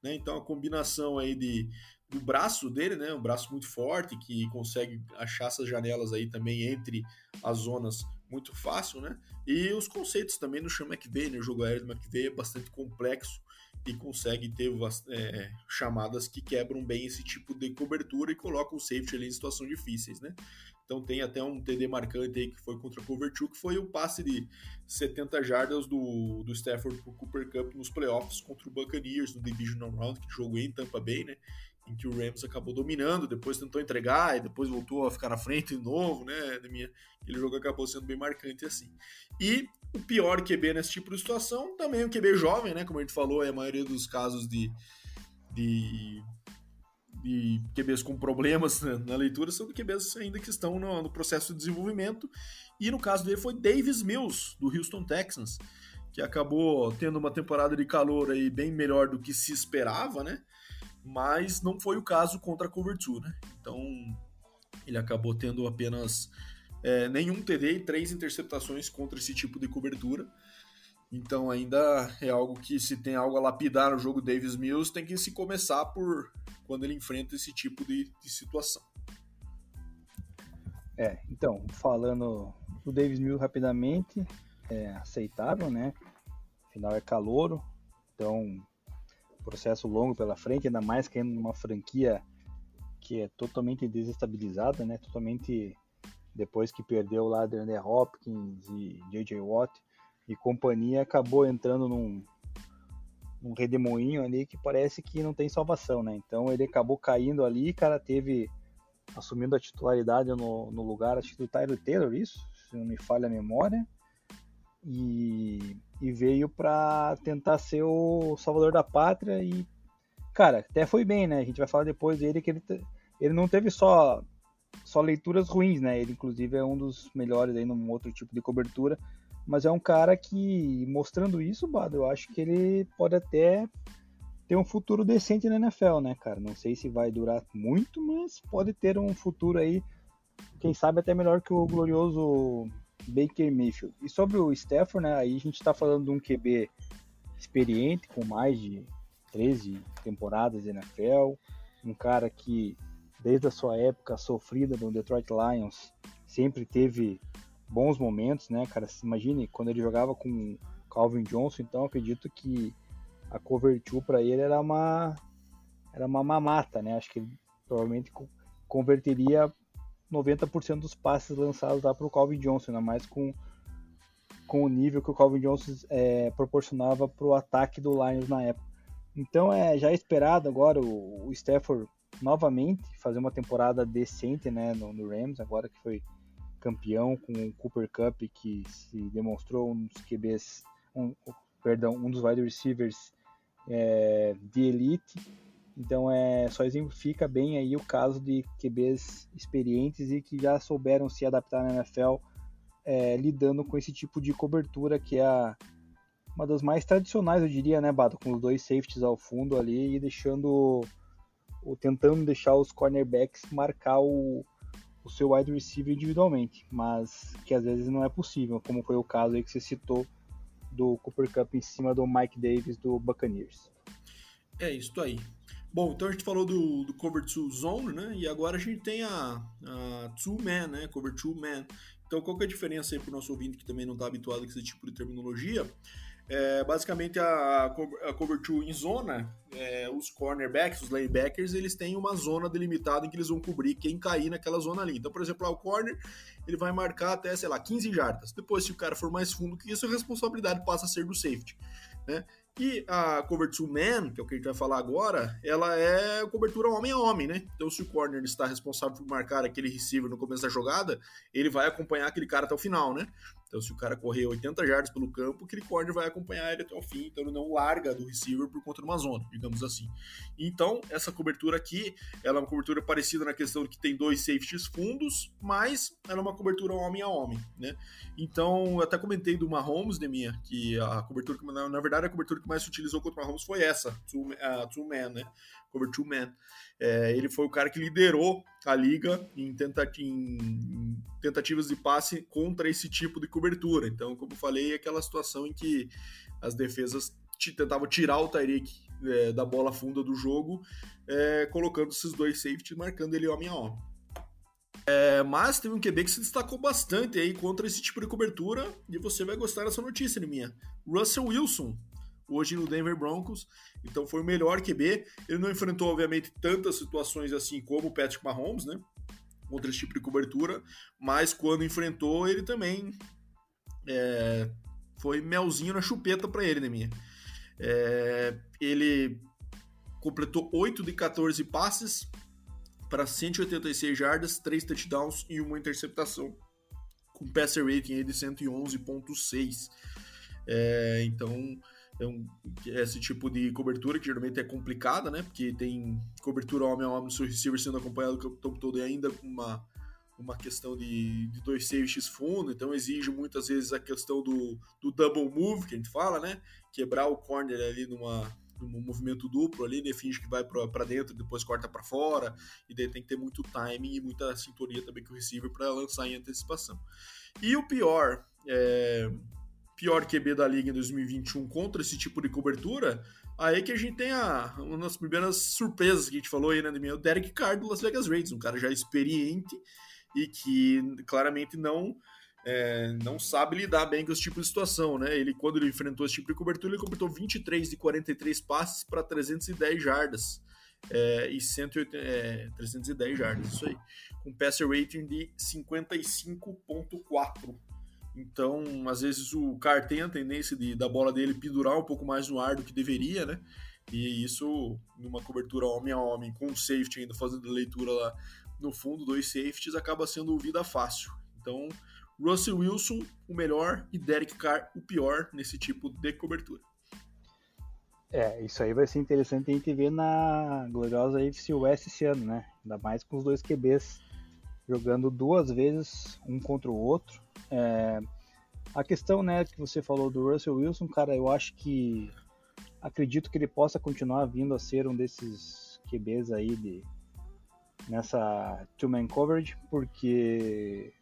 Né? Então a combinação aí de, do braço dele, né? um braço muito forte que consegue achar essas janelas aí também entre as zonas muito fácil, né? E os conceitos também no Sean McVay, né? O jogo aéreo do McVay é bastante complexo e consegue ter é, chamadas que quebram bem esse tipo de cobertura e colocam o safety ali em situações difíceis, né? Então tem até um TD marcante aí que foi contra o Cover 2, que foi o passe de 70 jardas do, do Stafford pro Cooper Cup nos playoffs contra o Buccaneers no Divisional Round, que jogou em Tampa Bay, né? Em que o Rams acabou dominando, depois tentou entregar e depois voltou a ficar na frente de novo, né? Aquele jogo acabou sendo bem marcante assim. E o pior QB nesse tipo de situação também o QB jovem, né? Como a gente falou, é a maioria dos casos de, de QBs com problemas né, na leitura são QBs ainda que estão no, no, processo de desenvolvimento. E no caso dele foi Davis Mills, do Houston Texans, que acabou tendo uma temporada de calor aí bem melhor do que se esperava, né? Mas não foi o caso contra a Cover 2, né? Então ele acabou tendo apenas é, nenhum TD e três interceptações contra esse tipo de cobertura. Então ainda é algo que se tem algo a lapidar no jogo Davis Mills, tem que se começar por quando ele enfrenta esse tipo de, de situação. É, então, falando do Davis Mills rapidamente, é aceitável, né? Afinal é calouro, então processo longo pela frente, ainda mais que numa franquia que é totalmente desestabilizada, né? Totalmente depois que perdeu lá André Hopkins e JJ Watt, e companhia acabou entrando num, num redemoinho ali que parece que não tem salvação, né? Então ele acabou caindo ali, cara, teve assumindo a titularidade no, no lugar, acho que do Tyler Taylor, isso, se não me falha a memória, e, e veio para tentar ser o salvador da pátria e, cara, até foi bem, né? A gente vai falar depois dele que ele, ele não teve só só leituras ruins, né? Ele inclusive é um dos melhores aí num outro tipo de cobertura, mas é um cara que, mostrando isso, Bado, eu acho que ele pode até ter um futuro decente na NFL, né, cara? Não sei se vai durar muito, mas pode ter um futuro aí, quem sabe até melhor que o glorioso Baker Mayfield. E sobre o Stafford, né, aí a gente tá falando de um QB experiente, com mais de 13 temporadas de NFL, um cara que, desde a sua época sofrida no Detroit Lions, sempre teve bons momentos, né, cara? Imagine quando ele jogava com Calvin Johnson, então acredito que a cover 2 para ele era uma era uma mamata, né? Acho que ele provavelmente converteria 90% dos passes lançados lá para o Calvin Johnson, ainda mais com, com o nível que o Calvin Johnson é, proporcionava para o ataque do Lions na época. Então é já esperado agora o, o Stafford novamente fazer uma temporada decente né, no, no Rams, agora que foi campeão com o Cooper Cup, que se demonstrou um dos QBs, um, perdão, um dos wide receivers é, de elite. Então é só exemplifica bem aí o caso de QBs experientes e que já souberam se adaptar na NFL é, lidando com esse tipo de cobertura que é a, uma das mais tradicionais, eu diria, né, Bato, com os dois safeties ao fundo ali e deixando ou tentando deixar os cornerbacks marcar o, o seu wide receiver individualmente, mas que às vezes não é possível, como foi o caso aí que você citou do Cooper Cup em cima do Mike Davis do Buccaneers. É isso aí. Bom, então a gente falou do, do Cover 2 Zone, né? E agora a gente tem a, a Two Man, né? Cover 2 Man. Então qual que é a diferença aí para o nosso ouvinte que também não está habituado com esse tipo de terminologia? É, basicamente, a, a cover two em zona, é, os cornerbacks, os linebackers, eles têm uma zona delimitada em que eles vão cobrir quem cair naquela zona ali. Então, por exemplo, lá, o corner, ele vai marcar até, sei lá, 15 jardas. Depois, se o cara for mais fundo que isso, a responsabilidade passa a ser do safety. Né? E a cover two man, que é o que a gente vai falar agora, ela é cobertura homem a homem, né? Então, se o corner está responsável por marcar aquele receiver no começo da jogada, ele vai acompanhar aquele cara até o final, né? Então, se o cara correr 80 jardas pelo campo, aquele corner vai acompanhar ele até o fim, então ele não larga do receiver por conta de uma zona, digamos assim. Então, essa cobertura aqui, ela é uma cobertura parecida na questão de que tem dois safeties fundos, mas ela é uma cobertura homem a homem, né? Então, eu até comentei do Mahomes, de minha, que a cobertura, na verdade, a cobertura que mais se utilizou contra o Mahomes foi essa, two, uh, two man, né? Cover two man. É, ele foi o cara que liderou a liga em, em, tentativas de passe contra esse tipo de cobertura. Então, como falei, é aquela situação em que as defesas tentavam tirar o Tyreek é, da bola funda do jogo, é, colocando esses dois safeties, marcando ele homem a homem. É, mas teve um QB que se destacou bastante aí contra esse tipo de cobertura, e você vai gostar dessa notícia, minha. Russell Wilson hoje no Denver Broncos, então foi o melhor QB. Ele não enfrentou, obviamente, tantas situações assim como o Patrick Mahomes, né? Contra esse tipo de cobertura, mas quando enfrentou, ele também é, foi melzinho na chupeta para ele, né, minha? É, ele completou 8 de 14 passes para 186 jardas, 3 touchdowns e uma interceptação, com passer rating de 111.6. É, então, então, esse tipo de cobertura que geralmente é complicada, né? Porque tem cobertura homem a homem seu receiver sendo acompanhado o tempo todo e ainda uma, uma questão de, de dois safeties fundo, então exige muitas vezes a questão do, do double move, que a gente fala, né? Quebrar o corner ali numa, num movimento duplo ali, né? finge que vai para dentro, depois corta para fora, e daí tem que ter muito timing e muita sintonia também com o receiver para lançar em antecipação. E o pior, é, pior QB da liga em 2021 contra esse tipo de cobertura, aí que a gente tem a, uma das primeiras surpresas que a gente falou aí, né, o Derek Carr do Las Vegas Raiders, um cara já experiente e que claramente não é, não sabe lidar bem com esse tipo de situação, né? Ele, quando ele enfrentou esse tipo de cobertura, ele completou 23 de 43 passes para 310 jardas. É, e 180, é, 310 jardas, isso aí. Com passer rating de 55.4. Então, às vezes o Car tem a tendência de, da bola dele pendurar um pouco mais no ar do que deveria, né? E isso, numa cobertura homem a homem, com safety ainda fazendo leitura lá no fundo, dois safeties, acaba sendo vida fácil. Então, Russell Wilson, o melhor, e Derek Carr, o pior nesse tipo de cobertura. É, isso aí vai ser interessante a gente ver na gloriosa AFC West esse ano, né? Ainda mais com os dois QBs jogando duas vezes um contra o outro. É, a questão, né, que você falou do Russell Wilson, cara, eu acho que acredito que ele possa continuar vindo a ser um desses QBs aí de nessa two-man coverage, porque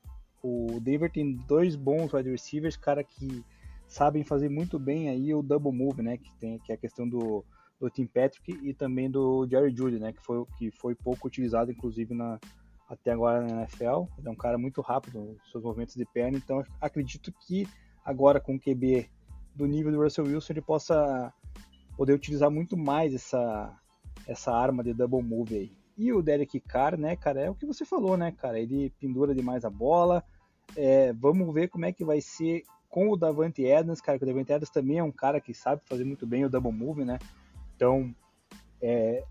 o Denver tem dois bons wide receivers, cara, que sabem fazer muito bem aí o double move, né, que tem que é a questão do, do Tim Patrick e também do Jerry Judy, né, que foi que foi pouco utilizado inclusive na até agora na NFL. Ele é um cara muito rápido seus movimentos de perna, então acredito que agora com o QB do nível do Russell Wilson ele possa poder utilizar muito mais essa, essa arma de double move aí. E o Derek Carr, né, cara, é o que você falou, né, cara? Ele pendura demais a bola. É, vamos ver como é que vai ser com o Davante Adams, cara, que o Davante Adams também é um cara que sabe fazer muito bem o double move, né? Então, é,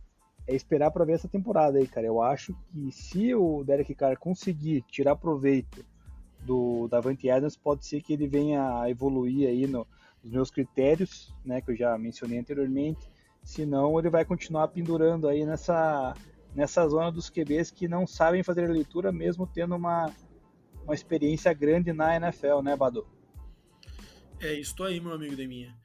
é esperar para ver essa temporada aí, cara. Eu acho que se o Derek Carr conseguir tirar proveito do Davante Adams, pode ser que ele venha a evoluir aí no, nos meus critérios, né, que eu já mencionei anteriormente. Senão ele vai continuar pendurando aí nessa nessa zona dos QBs que não sabem fazer a leitura mesmo tendo uma uma experiência grande na NFL, né, Badu? É isso aí, meu amigo Deminha.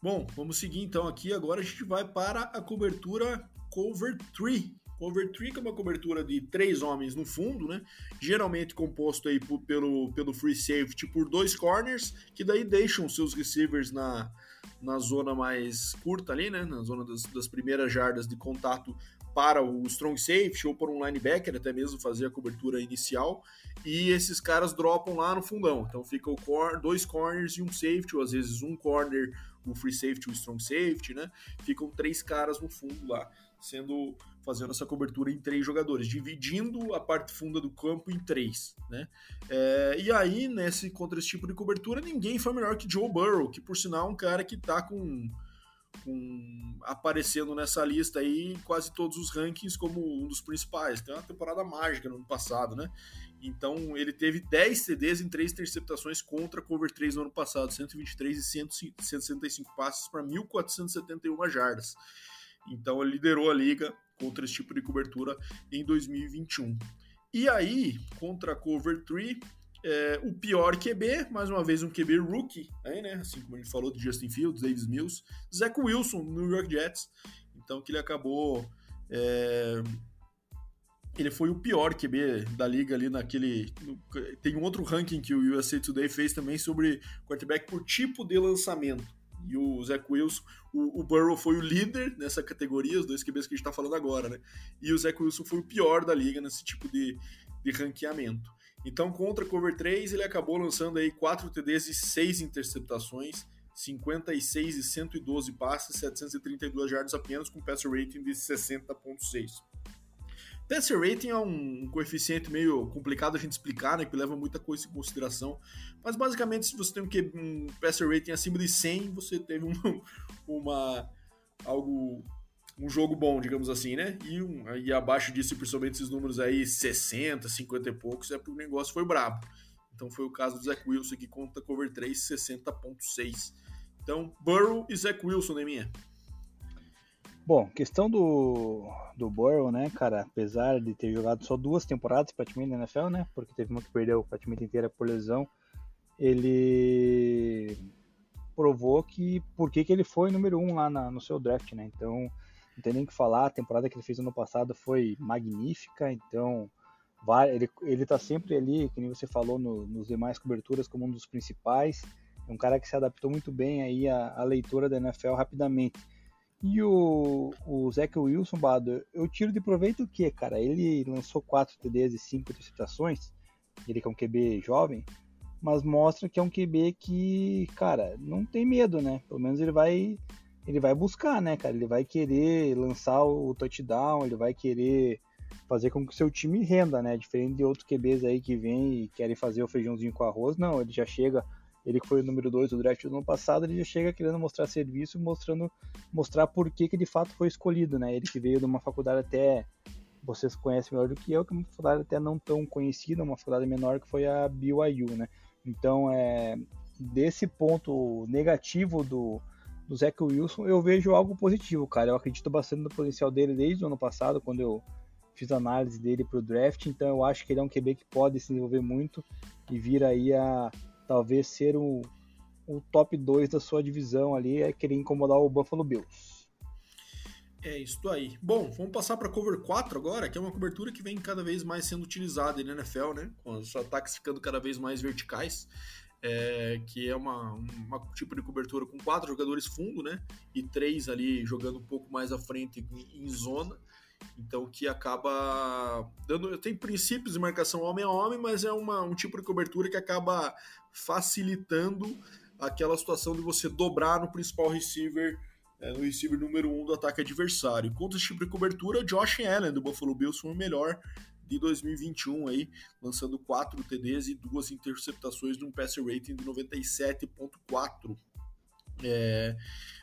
Bom, vamos seguir então aqui. Agora a gente vai para a cobertura cover tree. Cover tree que é uma cobertura de três homens no fundo, né? Geralmente composto aí por, pelo, pelo free safety por dois corners, que daí deixam seus receivers na, na zona mais curta ali, né? Na zona das, das primeiras jardas de contato para o strong safety ou para um linebacker, até mesmo fazer a cobertura inicial. E esses caras dropam lá no fundão. Então fica o cor, dois corners e um safety, ou às vezes um corner o free safety o strong safety, né? Ficam três caras no fundo lá, sendo fazendo essa cobertura em três jogadores, dividindo a parte funda do campo em três, né? É, e aí, nesse contra esse tipo de cobertura, ninguém foi melhor que Joe Burrow, que por sinal é um cara que tá com com, aparecendo nessa lista aí quase todos os rankings como um dos principais. Tem uma temporada mágica no ano passado, né? Então ele teve 10 CDs em 3 interceptações contra cover 3 no ano passado, 123 e 165 passes para 1.471 jardas. Então ele liderou a liga contra esse tipo de cobertura em 2021. E aí, contra a cover 3, é, o pior QB, mais uma vez um QB rookie, aí, né? Assim como a gente falou de Justin Fields, Davis Mills, Zach Wilson, New York Jets. Então que ele acabou. É, ele foi o pior QB da liga ali naquele. No, tem um outro ranking que o USA Today fez também sobre quarterback por tipo de lançamento. E o Zach Wilson, o, o Burrow foi o líder nessa categoria, os dois QBs que a gente está falando agora, né? E o Zach Wilson foi o pior da liga nesse tipo de, de ranqueamento. Então, contra cover 3, ele acabou lançando aí 4 TDs e 6 interceptações, 56 e 112 passes, 732 jardas apenas, com passer rating de 60.6. Passer rating é um coeficiente meio complicado a gente explicar, né, que leva muita coisa em consideração, mas basicamente se você tem um, um passer rating acima de 100, você teve um, uma algo um jogo bom, digamos assim, né? E, um, e abaixo disso, principalmente esses números aí, 60, 50 e poucos, é porque o negócio foi brabo. Então foi o caso do Zach Wilson, que conta cover 3, 60.6. Então, Burrow e Zach Wilson, né, minha? Bom, questão do, do Burrow, né, cara, apesar de ter jogado só duas temporadas praticamente na NFL, né, porque teve uma que perdeu praticamente inteira por lesão, ele provou que por que, que ele foi número um lá na, no seu draft, né, então não tem nem o que falar, a temporada que ele fez ano passado foi magnífica, então ele, ele tá sempre ali, que nem você falou, no, nos demais coberturas como um dos principais, é um cara que se adaptou muito bem aí à, à leitura da NFL rapidamente. E o, o Zach Wilson, Bado, eu tiro de proveito o que, cara? Ele lançou 4 TDs e 5 interceptações, ele que é um QB jovem, mas mostra que é um QB que, cara, não tem medo, né? Pelo menos ele vai ele vai buscar, né, cara? Ele vai querer lançar o touchdown, ele vai querer fazer com que o seu time renda, né? Diferente de outros QBs aí que vêm e querem fazer o feijãozinho com arroz, não, ele já chega, ele que foi o número 2 do draft do ano passado, ele já chega querendo mostrar serviço, mostrando mostrar por que, que de fato foi escolhido, né? Ele que veio de uma faculdade até vocês conhecem melhor do que eu, que é uma faculdade até não tão conhecida, uma faculdade menor que foi a BYU, né? Então, é desse ponto negativo do do Zach Wilson, eu vejo algo positivo, cara. Eu acredito bastante no potencial dele desde o ano passado, quando eu fiz análise dele para o draft. Então eu acho que ele é um QB que pode se desenvolver muito e vir aí a talvez ser o, o top 2 da sua divisão ali, é querer incomodar o Buffalo Bills. É isso aí. Bom, vamos passar para cover 4 agora, que é uma cobertura que vem cada vez mais sendo utilizada na NFL, né? Com os ataques ficando cada vez mais verticais é, que é uma, uma, tipo de cobertura com quatro jogadores fundo, né? E três ali jogando um pouco mais à frente em, em zona. Então que acaba dando. Tem princípios de marcação homem a homem, mas é uma, um tipo de cobertura que acaba facilitando aquela situação de você dobrar no principal receiver, é, no receiver número um do ataque adversário. Contra esse tipo de cobertura, Josh Allen do Buffalo Bills foi o melhor de 2021 aí, lançando 4 TDs e duas interceptações num passer rating de 97.4. É,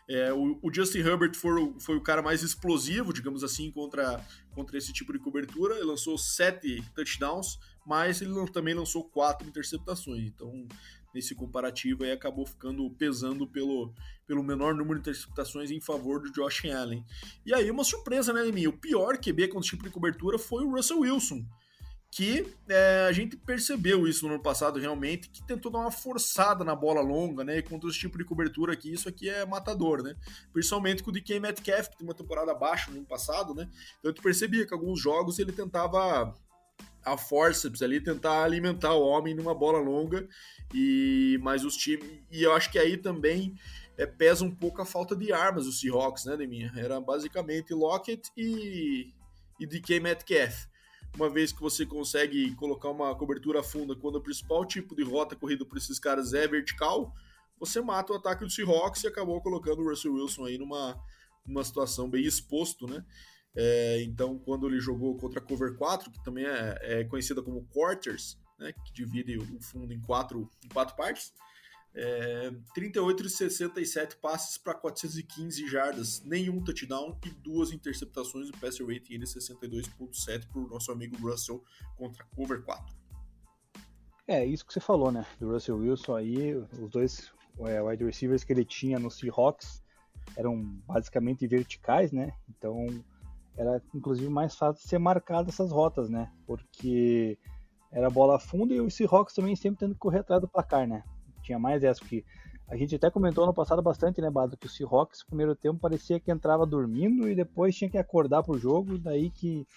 é, o, o, Justin Herbert foi o, foi o cara mais explosivo, digamos assim, contra, contra esse tipo de cobertura. Ele lançou sete touchdowns, mas ele também lançou quatro interceptações. Então, nesse comparativo aí acabou ficando pesando pelo, pelo menor número de interceptações em favor do Josh Allen. E aí uma surpresa, né, mim? O pior QB com esse tipo de cobertura foi o Russell Wilson, que é, a gente percebeu isso no ano passado realmente, que tentou dar uma forçada na bola longa, né, e contra esse tipo de cobertura aqui, isso aqui é matador, né, principalmente com o DK Metcalf, que tem uma temporada baixa no ano passado, né, então tu percebia que alguns jogos ele tentava a forceps ali, tentar alimentar o homem numa bola longa, e mas os times, e eu acho que aí também é, pesa um pouco a falta de armas do Seahawks, né, Deminha? Era basicamente Lockett e, e DK Metcalf. Uma vez que você consegue colocar uma cobertura funda quando o principal tipo de rota corrida por esses caras é vertical, você mata o ataque do Seahawks e acabou colocando o Russell Wilson aí numa, numa situação bem exposto, né? É, então, quando ele jogou contra a Cover 4, que também é, é conhecida como Quarters, né, que divide o fundo em quatro, em quatro partes, é, 38 de 67 passes para 415 jardas, nenhum touchdown e duas interceptações. O passer rating ele 62.7 para o nosso amigo Russell contra Cover 4. É, isso que você falou, né? Do Russell Wilson aí, os dois é, wide receivers que ele tinha no Seahawks eram basicamente verticais, né? Então era inclusive mais fácil de ser marcado essas rotas, né? Porque era bola funda e o Seahawks também sempre tendo que correr atrás do placar, né? Tinha mais essa que a gente até comentou no passado bastante, né, Bado, que o Seahawks no primeiro tempo parecia que entrava dormindo e depois tinha que acordar pro jogo, daí que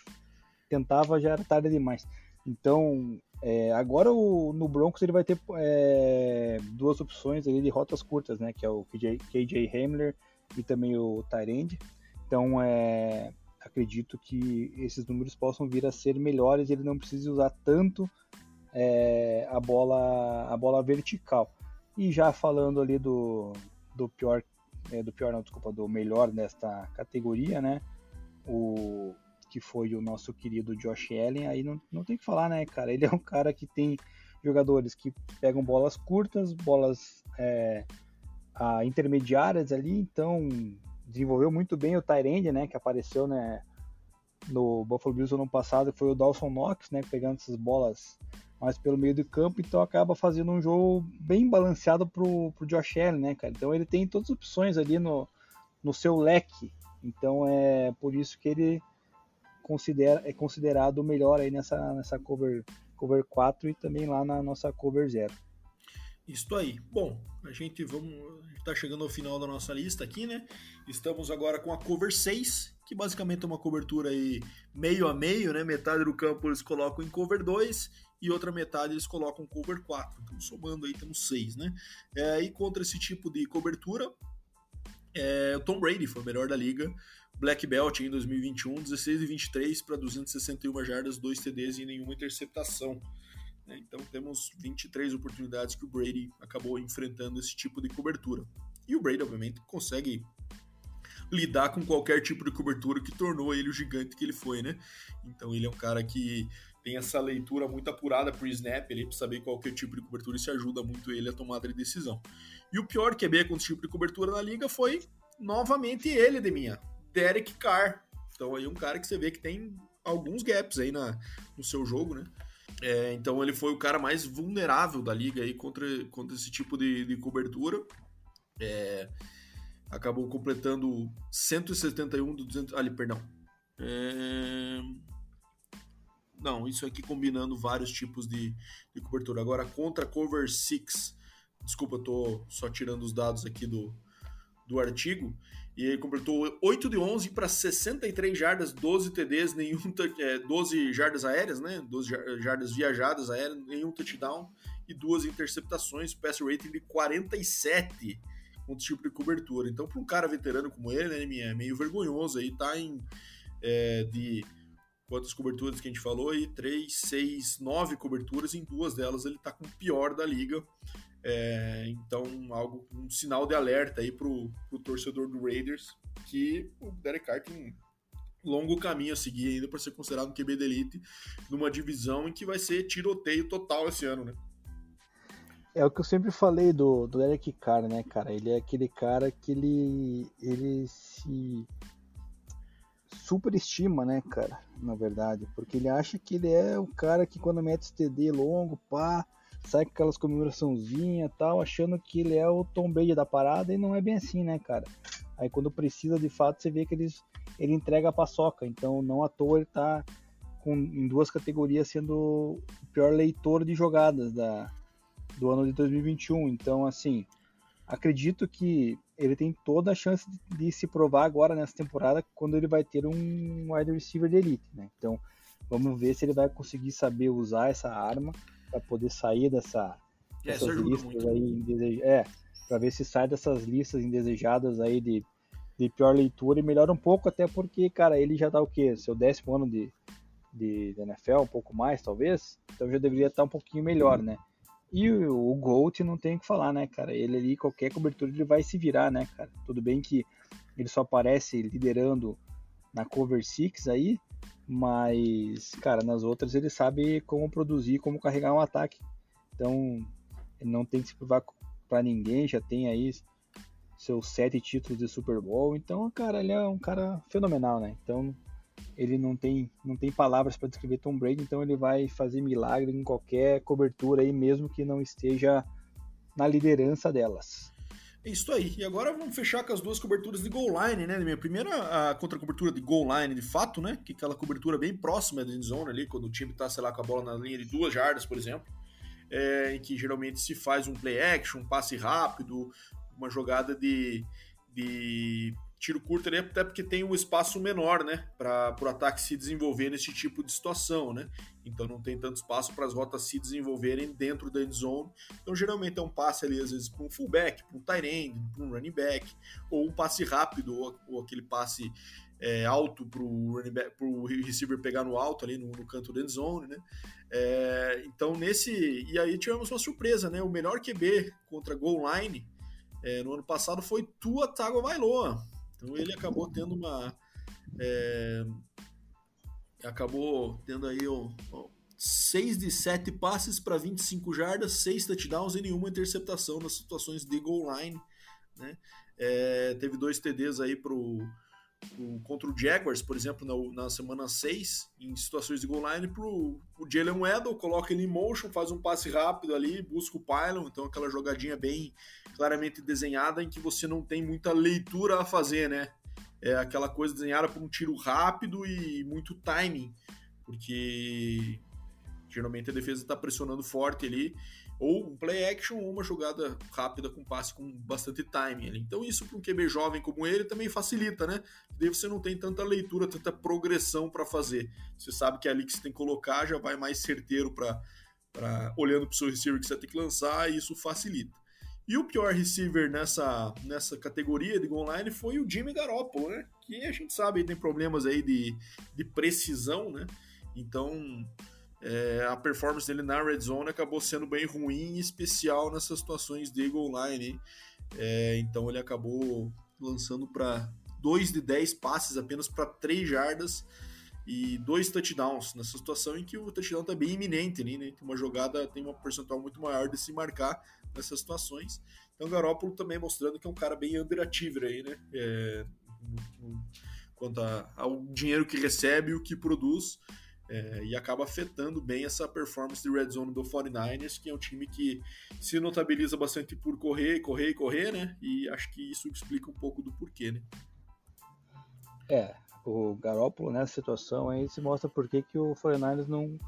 tentava já era tarde demais. Então, é, agora o, no Broncos ele vai ter é, duas opções ali de rotas curtas, né, que é o KJ, KJ Hamler e também o Tyrande. Então, é, acredito que esses números possam vir a ser melhores e ele não precise usar tanto é, a bola a bola vertical. E já falando ali do, do pior é, do pior não, desculpa, do melhor nesta categoria, né? O que foi o nosso querido Josh Allen, aí não, não tem que falar, né, cara? Ele é um cara que tem jogadores que pegam bolas curtas, bolas é, a, intermediárias ali, então desenvolveu muito bem o Tyrande, né, que apareceu, né, no Buffalo Bills ano passado, foi o Dawson Knox, né, pegando essas bolas mais pelo meio do campo, então acaba fazendo um jogo bem balanceado pro, pro Josh Allen, né, cara? Então ele tem todas as opções ali no, no seu leque, então é por isso que ele considera, é considerado o melhor aí nessa, nessa cover, cover 4 e também lá na nossa cover 0. Isso aí. Bom, a gente vamos está chegando ao final da nossa lista aqui, né? Estamos agora com a cover 6, que basicamente é uma cobertura aí meio a meio, né? Metade do campo eles colocam em cover 2 e outra metade eles colocam cover 4. Então, somando aí temos 6, né? É, e contra esse tipo de cobertura, é, o Tom Brady foi o melhor da liga. Black Belt em 2021, 16 e 23 para 261 jardas, 2 TDs e nenhuma interceptação. Né? Então temos 23 oportunidades que o Brady acabou enfrentando esse tipo de cobertura. E o Brady, obviamente, consegue lidar com qualquer tipo de cobertura que tornou ele o gigante que ele foi, né? Então ele é um cara que tem essa leitura muito apurada pro snap ali, para saber qualquer tipo de cobertura e isso ajuda muito ele a tomada de decisão. E o pior QB com esse tipo de cobertura na liga foi novamente ele, de minha, Derek Carr. Então aí um cara que você vê que tem alguns gaps aí na, no seu jogo, né? É, então ele foi o cara mais vulnerável da liga aí contra, contra esse tipo de, de cobertura. É, acabou completando 171 do 200. Ali, perdão. É, não, isso aqui combinando vários tipos de, de cobertura. Agora, contra cover 6, desculpa, eu tô só tirando os dados aqui do, do artigo. E ele completou 8 de 11 para 63 jardas, 12 TDs, nenhum, é, 12 jardas aéreas, né? 12 jardas viajadas aéreas, nenhum touchdown e duas interceptações, pass rating de 47 com esse tipo de cobertura. Então, para um cara veterano como ele, né, é meio vergonhoso aí, tá em é, de quantas coberturas que a gente falou aí, 3, 6, 9 coberturas, em duas delas ele tá com o pior da liga. É, então, algo, um sinal de alerta aí pro, pro torcedor do Raiders que o Derek Carr tem um longo caminho a seguir ainda para ser considerado um QB de elite numa divisão em que vai ser tiroteio total esse ano, né? É o que eu sempre falei do, do Derek Carr, né, cara? Ele é aquele cara que ele, ele se superestima, né, cara? Na verdade, porque ele acha que ele é o cara que quando mete TD longo, pá, sai com aquelas comemoraçãozinhas tal, achando que ele é o Tom Brady da parada e não é bem assim, né, cara? Aí quando precisa de fato, você vê que ele, ele entrega a paçoca, então não à toa ele tá com, em duas categorias sendo o pior leitor de jogadas da, do ano de 2021. Então, assim, acredito que ele tem toda a chance de, de se provar agora nessa temporada quando ele vai ter um wide receiver de elite, né? Então, vamos ver se ele vai conseguir saber usar essa arma para poder sair dessa é, dessas listas aí indesej... é para ver se sai dessas listas indesejadas aí de, de pior leitura e melhora um pouco até porque cara ele já tá o que seu décimo ano de, de, de NFL um pouco mais talvez então já deveria estar tá um pouquinho melhor né E o, o Gold não tem o que falar, né, cara? Ele ali, qualquer cobertura, ele vai se virar, né, cara? Tudo bem que ele só aparece liderando na cover six aí, mas, cara, nas outras ele sabe como produzir, como carregar um ataque. Então, ele não tem que se provar para ninguém, já tem aí seus sete títulos de Super Bowl. Então, cara, ele é um cara fenomenal, né? Então, ele não tem, não tem palavras para descrever Tom Brady, então ele vai fazer milagre em qualquer cobertura aí, mesmo que não esteja na liderança delas. É isso aí. E agora vamos fechar com as duas coberturas de goal line, né? Minha primeira a contra-cobertura de goal line de fato, né? Que é aquela cobertura bem próxima da zone ali, quando o time tá, sei lá, com a bola na linha de duas jardas, por exemplo. É, em que geralmente se faz um play action, um passe rápido, uma jogada de, de tiro curto ali, até porque tem um espaço menor, né, para o ataque se desenvolver nesse tipo de situação, né? Então não tem tanto espaço para as rotas se desenvolverem dentro da end zone. Então geralmente é um passe ali às vezes para um fullback, para um tight end, para um running back, ou um passe rápido ou, ou aquele passe é, alto para o receiver pegar no alto ali no, no canto da end zone, né? É, então nesse e aí tivemos uma surpresa, né? O melhor QB contra goal line é, no ano passado foi Tua Tagovailoa então ele acabou tendo uma. É, acabou tendo aí ó, 6 de 7 passes para 25 jardas, 6 touchdowns e nenhuma interceptação nas situações de goal line. Né? É, teve dois TDs aí pro, pro, contra o Jaguars, por exemplo, na, na semana 6, em situações de goal line, pro, o Jalen Weddle, coloca ele em motion, faz um passe rápido ali, busca o pylon, então aquela jogadinha bem claramente desenhada em que você não tem muita leitura a fazer, né? É aquela coisa desenhada por um tiro rápido e muito timing, porque geralmente a defesa está pressionando forte ali, ou um play action ou uma jogada rápida com passe com bastante timing. Então isso para um QB jovem como ele também facilita, né? Daí você não tem tanta leitura, tanta progressão para fazer. Você sabe que é ali que você tem que colocar já vai mais certeiro para olhando para o seu receiver que você tem que lançar e isso facilita. E o pior receiver nessa, nessa categoria de goal line foi o Jimmy Garoppolo, né? Que a gente sabe tem problemas aí de, de precisão, né? Então é, a performance dele na red zone acabou sendo bem ruim, em especial nessas situações de goal line. É, então ele acabou lançando para 2 de 10 passes apenas para 3 jardas e dois touchdowns nessa situação em que o touchdown está bem iminente né? Uma jogada tem uma percentual muito maior de se marcar nessas situações. Então, Garópolo também mostrando que é um cara bem underachiever aí, né? É, quanto a, ao dinheiro que recebe e o que produz. É, e acaba afetando bem essa performance de red zone do 49ers, que é um time que se notabiliza bastante por correr, correr e correr, né? E acho que isso explica um pouco do porquê, né? É, o Garópolo nessa situação aí se mostra por que, o 49ers não,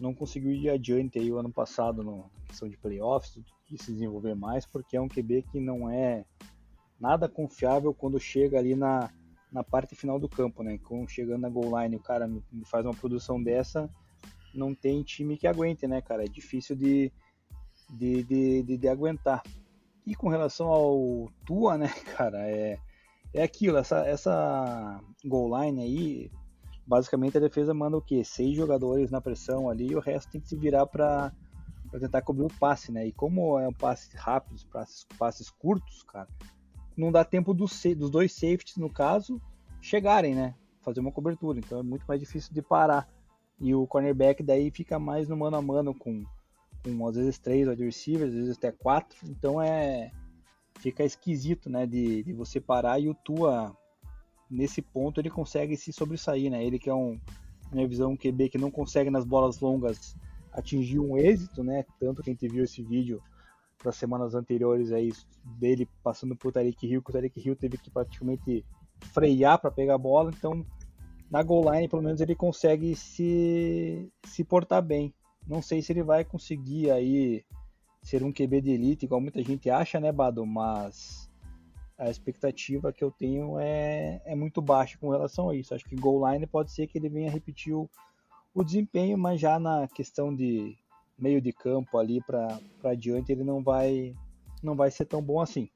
não conseguiu ir adiante aí o ano passado na questão de playoffs, e se desenvolver mais, porque é um QB que não é nada confiável quando chega ali na, na parte final do campo, né? Com, chegando na goal line, o cara faz uma produção dessa, não tem time que aguente, né, cara? É difícil de, de, de, de, de aguentar. E com relação ao Tua, né, cara, é, é aquilo, essa, essa goal line aí, basicamente a defesa manda o quê? Seis jogadores na pressão ali e o resto tem que se virar para tentar cobrir o passe, né? E como é um passe rápido, passes, passes curtos, cara, não dá tempo dos, dos dois safeties, no caso, chegarem, né? Fazer uma cobertura. Então é muito mais difícil de parar. E o cornerback daí fica mais no mano a mano com, com às vezes três wide receivers, às vezes até quatro. Então é. Fica esquisito, né? De, de você parar e o Tua, nesse ponto, ele consegue se sobressair, né? Ele que é um, minha visão, um QB que não consegue nas bolas longas atingiu um êxito, né? Tanto que a gente viu esse vídeo das semanas anteriores aí dele passando por Tariq Hill, que o Tariq Hill teve que praticamente frear para pegar a bola, então na goal line pelo menos ele consegue se, se portar bem. Não sei se ele vai conseguir aí ser um QB de elite, igual muita gente acha, né, Bado? Mas a expectativa que eu tenho é, é muito baixa com relação a isso. Acho que goal line pode ser que ele venha repetir o, o desempenho, mas já na questão de meio de campo ali para diante ele não vai não vai ser tão bom assim.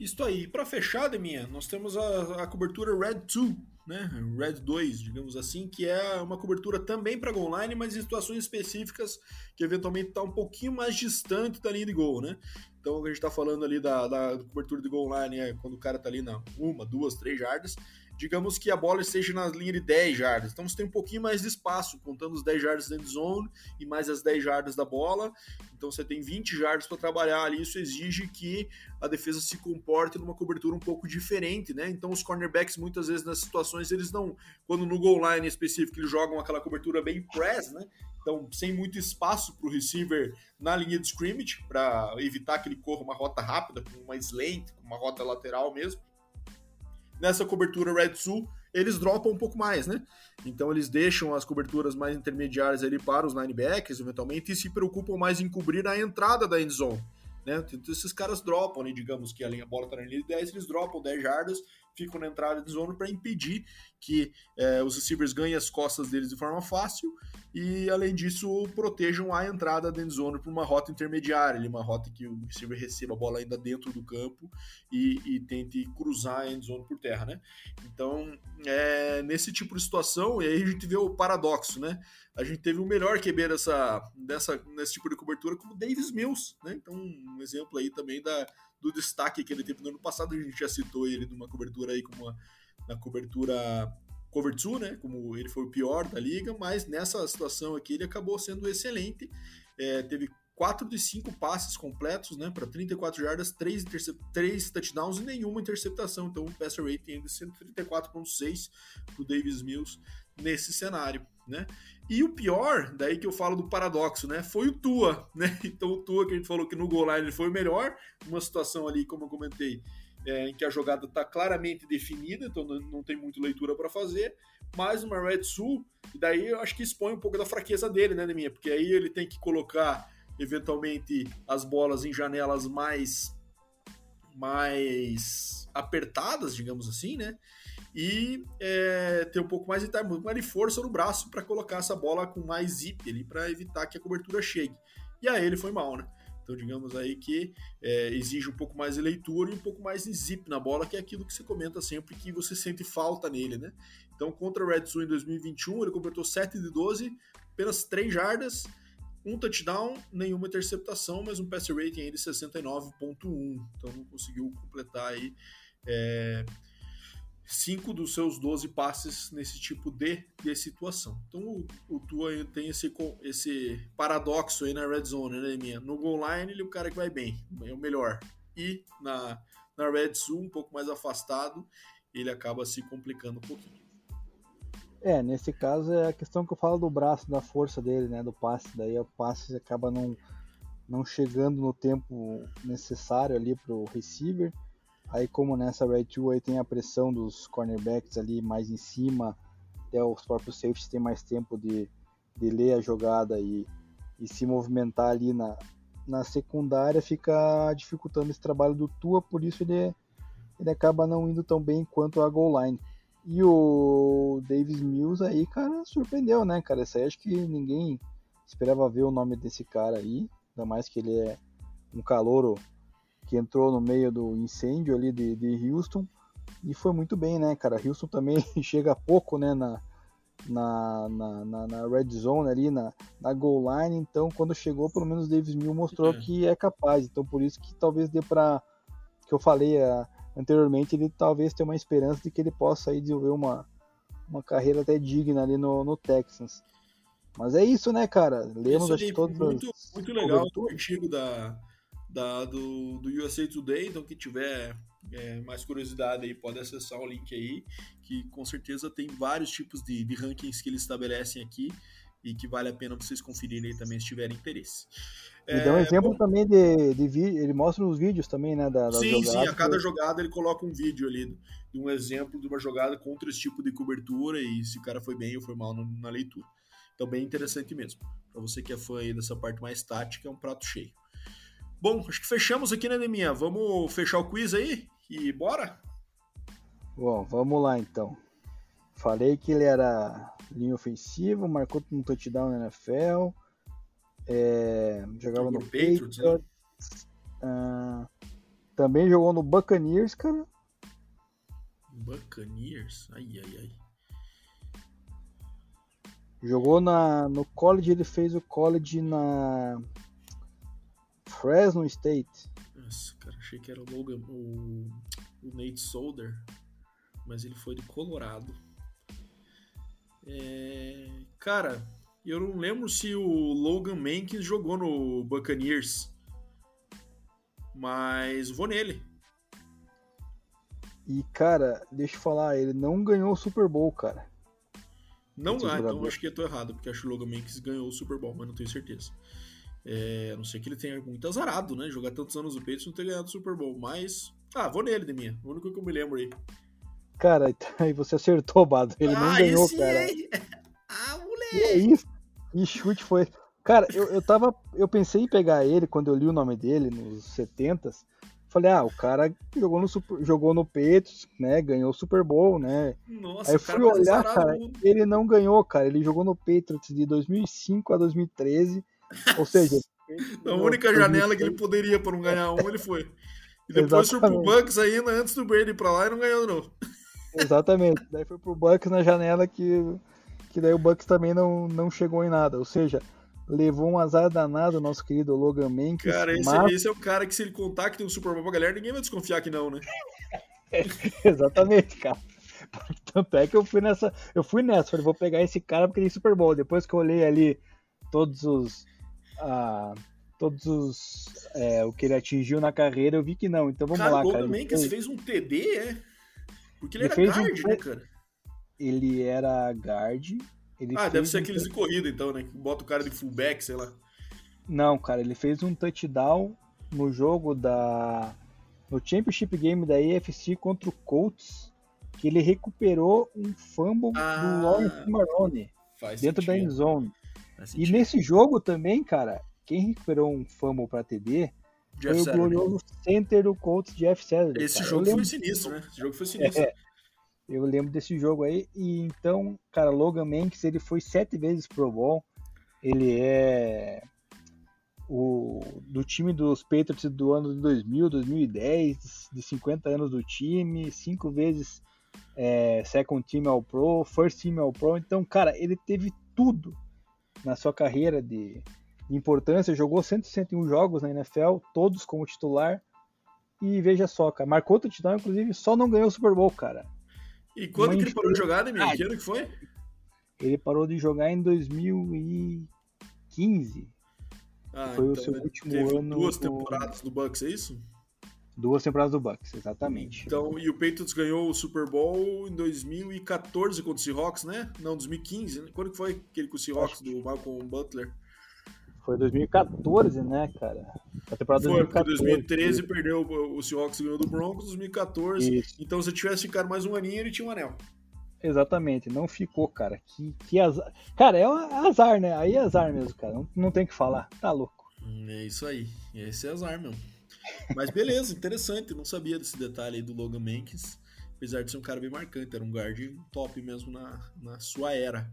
Isso aí. Para fechar, Deminha, nós temos a, a cobertura Red 2, né? Red 2, digamos assim, que é uma cobertura também para goal line, mas em situações específicas que eventualmente está um pouquinho mais distante da linha de gol, né? Então a gente está falando ali da, da, cobertura de goal line é quando o cara está ali na uma, duas, três jardas digamos que a bola esteja na linha de 10 jardas. Então você tem um pouquinho mais de espaço, contando os 10 jardas dentro de zone e mais as 10 jardas da bola. Então você tem 20 jardas para trabalhar ali. Isso exige que a defesa se comporte numa cobertura um pouco diferente, né? Então os cornerbacks muitas vezes nas situações eles não, quando no goal line específico eles jogam aquela cobertura bem press, né? Então, sem muito espaço para o receiver na linha de scrimmage, para evitar que ele corra uma rota rápida, com uma slant, com uma rota lateral mesmo nessa cobertura Red Sul, eles dropam um pouco mais, né? Então eles deixam as coberturas mais intermediárias ali para os linebackers, eventualmente, e se preocupam mais em cobrir a entrada da end zone. Né? Então, esses caras dropam, né? digamos que a, linha, bola está na linha de 10, eles dropam 10 jardas ficam na entrada de zona para impedir que é, os receivers ganhem as costas deles de forma fácil e, além disso, protejam a entrada da zona por uma rota intermediária, uma rota que o receiver receba a bola ainda dentro do campo e, e tente cruzar a zone por terra, né? Então, é, nesse tipo de situação, e aí a gente vê o paradoxo, né? A gente teve o melhor QB dessa, dessa, nesse tipo de cobertura como Davis Mills, né? Então, um exemplo aí também da, do destaque que ele teve no ano passado. A gente já citou ele numa cobertura aí como uma, na cobertura cover 2, né? Como ele foi o pior da liga, mas nessa situação aqui ele acabou sendo excelente. É, teve 4 de 5 passes completos, né? Para 34 jardas, 3, 3 touchdowns e nenhuma interceptação. Então, o passer rating de 134,6 para o Davis Mills nesse cenário, né? E o pior, daí que eu falo do paradoxo, né? Foi o Tua, né? Então o Tua que a gente falou que no goal line foi o melhor, uma situação ali, como eu comentei, é, em que a jogada está claramente definida, então não, não tem muito leitura para fazer, mas uma Red Sul, e daí eu acho que expõe um pouco da fraqueza dele, né, minha? Porque aí ele tem que colocar eventualmente as bolas em janelas mais mais apertadas, digamos assim, né? E é, ter um pouco mais de time, mais de força no braço para colocar essa bola com mais zip ali para evitar que a cobertura chegue. E aí ele foi mal, né? Então, digamos aí que é, exige um pouco mais de leitura e um pouco mais de zip na bola, que é aquilo que você comenta sempre que você sente falta nele, né? Então, contra o Red Sox em 2021, ele completou 7 de 12, apenas 3 jardas, um touchdown, nenhuma interceptação, mas um pass rating aí de 69.1. Então, não conseguiu completar aí. É, cinco dos seus 12 passes nesse tipo de, de situação. Então o, o Tua tem esse, esse paradoxo aí na red zone, né, minha? No goal line ele é o cara que vai bem, é o melhor. E na, na red zone, um pouco mais afastado, ele acaba se complicando um pouquinho. É, nesse caso é a questão que eu falo do braço, da força dele, né, do passe. Daí o passe acaba não, não chegando no tempo necessário ali para o receiver Aí como nessa Red 2 aí tem a pressão dos cornerbacks ali mais em cima, até os próprios safeties têm mais tempo de, de ler a jogada e, e se movimentar ali na, na secundária, fica dificultando esse trabalho do Tua, por isso ele, ele acaba não indo tão bem quanto a goal line. E o Davis Mills aí, cara, surpreendeu, né, cara? Isso aí acho que ninguém esperava ver o nome desse cara aí, ainda mais que ele é um calouro que entrou no meio do incêndio ali de, de Houston e foi muito bem, né, cara? Houston também chega pouco, né, na, na, na, na, red zone ali, na, na goal line, então quando chegou, pelo menos Davis Mill mostrou uhum. que é capaz, então por isso que talvez dê para que eu falei uh, anteriormente, ele talvez tenha uma esperança de que ele possa aí desenvolver uma, uma carreira até digna ali no, no Texans. Mas é isso, né, cara? Lemos acho, todas muito, muito legal o artigo da, da, do, do USA Today, então quem tiver é, mais curiosidade aí pode acessar o link aí, que com certeza tem vários tipos de, de rankings que eles estabelecem aqui e que vale a pena vocês conferirem aí também se tiverem interesse. E é, dá um exemplo bom, também de, de vídeo, ele mostra os vídeos também, né? Da, sim, sim, a cada jogada ele coloca um vídeo ali de um exemplo de uma jogada contra esse tipo de cobertura e se o cara foi bem ou foi mal na leitura. Então, bem interessante mesmo. Para você que é fã aí dessa parte mais tática, é um prato cheio. Bom, acho que fechamos aqui, né, Neminha? Vamos fechar o quiz aí e bora? Bom, vamos lá então. Falei que ele era linha ofensiva, marcou um touchdown na NFL, é, jogava no Patriots, né? uh, também jogou no Buccaneers, cara. Buccaneers? Ai, ai, ai. Jogou na, no college, ele fez o college na Fresno State. Nossa, cara, achei que era o Logan, o, o Nate Solder, mas ele foi do Colorado. É, cara, eu não lembro se o Logan Mankins jogou no Buccaneers, mas vou nele. E, cara, deixa eu falar, ele não ganhou o Super Bowl, cara. Não, ah, então acho que eu tô errado, porque acho que o Logan Mankins ganhou o Super Bowl, mas não tenho certeza. É, a não ser que ele tenha muito azarado, né? Jogar tantos anos no e não ter ganhado o Super Bowl. Mas. Ah, vou nele, de minha. O único que eu me lembro aí. Cara, aí você acertou, Bado. Ele ah, não ganhou, cara. ah, moleque! E é isso. E chute foi. Cara, eu, eu tava. Eu pensei em pegar ele quando eu li o nome dele nos 70s. Falei, ah, o cara jogou no, super, jogou no Peitos, né? Ganhou o Super Bowl, né? Nossa, Aí eu fui olhar, cara, ele não ganhou, cara. Ele jogou no Patriots de 2005 a 2013. Ou seja, a única janela que ele poderia para não ganhar um, ele foi. E depois Exatamente. foi pro Bucks ainda antes do Brady pra lá e não ganhou de novo. Exatamente. Daí foi pro Bucks na janela que, que daí o Bucks também não, não chegou em nada. Ou seja, levou um azar danado o nosso querido Logan Mankins. Cara, esse, mas... esse, é o cara que se ele contar que tem um Super Bowl pra galera, ninguém vai desconfiar que não, né? Exatamente, cara. Tanto é que eu fui nessa. Eu fui nessa, falei, vou pegar esse cara porque tem Super Bowl. Depois que eu olhei ali todos os. Ah, todos os. É, o que ele atingiu na carreira, eu vi que não. Então vamos cara, lá, cara. O Logan Mankins fez um TD, é? Porque ele, ele era guard, um... né, cara? Ele era guard ele ah, deve ser um aqueles de corrida então, né? Que bota o cara de fullback, sei lá. Não, cara, ele fez um touchdown no jogo da. No Championship Game da AFC contra o Colts, que ele recuperou um fumble ah, do Lawrence Marone dentro sentido. da end zone. E nesse jogo também, cara, quem recuperou um fumble para TD Jeff foi o glorioso center do Colts, Jeff Saturday. Esse cara. jogo foi sinistro, né? Esse jogo foi sinistro. É, eu lembro desse jogo aí. E então, cara, Logan Manx, ele foi sete vezes Pro Bowl. Ele é o do time dos Patriots do ano de 2000, 2010, de 50 anos do time, cinco vezes é, Second Team All Pro, First Team All Pro. Então, cara, ele teve tudo na sua carreira de, de importância. Jogou 161 jogos na NFL, todos como titular. E veja só, cara, marcou touchdown, inclusive, só não ganhou o Super Bowl, cara. E quando que ele parou de jogar, Demir? Que ano que foi? Ele parou de jogar em 2015. Ah, foi então o seu último ano. Duas temporadas do Bucks, é isso? Duas temporadas do Bucks, exatamente. Então, e o Patriots ganhou o Super Bowl em 2014 contra o Seahawks, né? Não, 2015. Né? Quando que foi aquele com o Seahawks do Malcolm Butler? Foi 2014, né, cara? A temporada Foi, 2014. 2013 perdeu, o Seahawks ganhou do Broncos, 2014. Isso. Então se tivesse ficado mais um aninho, ele tinha um anel. Exatamente, não ficou, cara. Que, que azar. Cara, é um azar, né? Aí é azar mesmo, cara. Não, não tem que falar. Tá louco. Hum, é isso aí. Esse é azar mesmo. Mas beleza, interessante. Não sabia desse detalhe aí do Logan Mankins. Apesar de ser um cara bem marcante, era um guard top mesmo na, na sua era.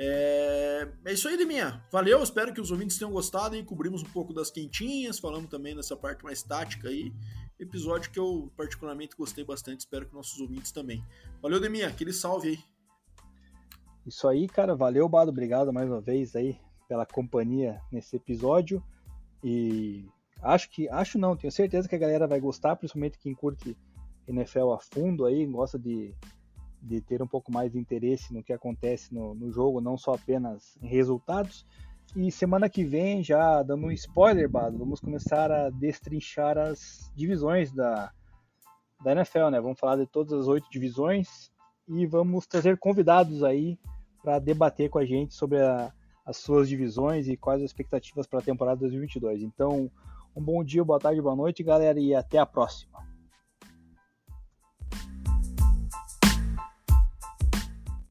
É, é isso aí, Deminha. Valeu, espero que os ouvintes tenham gostado e cobrimos um pouco das quentinhas, falamos também dessa parte mais tática aí. Episódio que eu particularmente gostei bastante, espero que nossos ouvintes também. Valeu, Deminha, aquele salve aí. Isso aí, cara, valeu, Bado, obrigado mais uma vez aí pela companhia nesse episódio. E acho que, acho não, tenho certeza que a galera vai gostar, principalmente quem curte NFL a fundo aí, gosta de de ter um pouco mais de interesse no que acontece no, no jogo, não só apenas em resultados. E semana que vem, já dando um spoiler, Bado, vamos começar a destrinchar as divisões da, da NFL, né? Vamos falar de todas as oito divisões e vamos trazer convidados aí para debater com a gente sobre a, as suas divisões e quais as expectativas para a temporada 2022. Então, um bom dia, boa tarde, boa noite, galera, e até a próxima.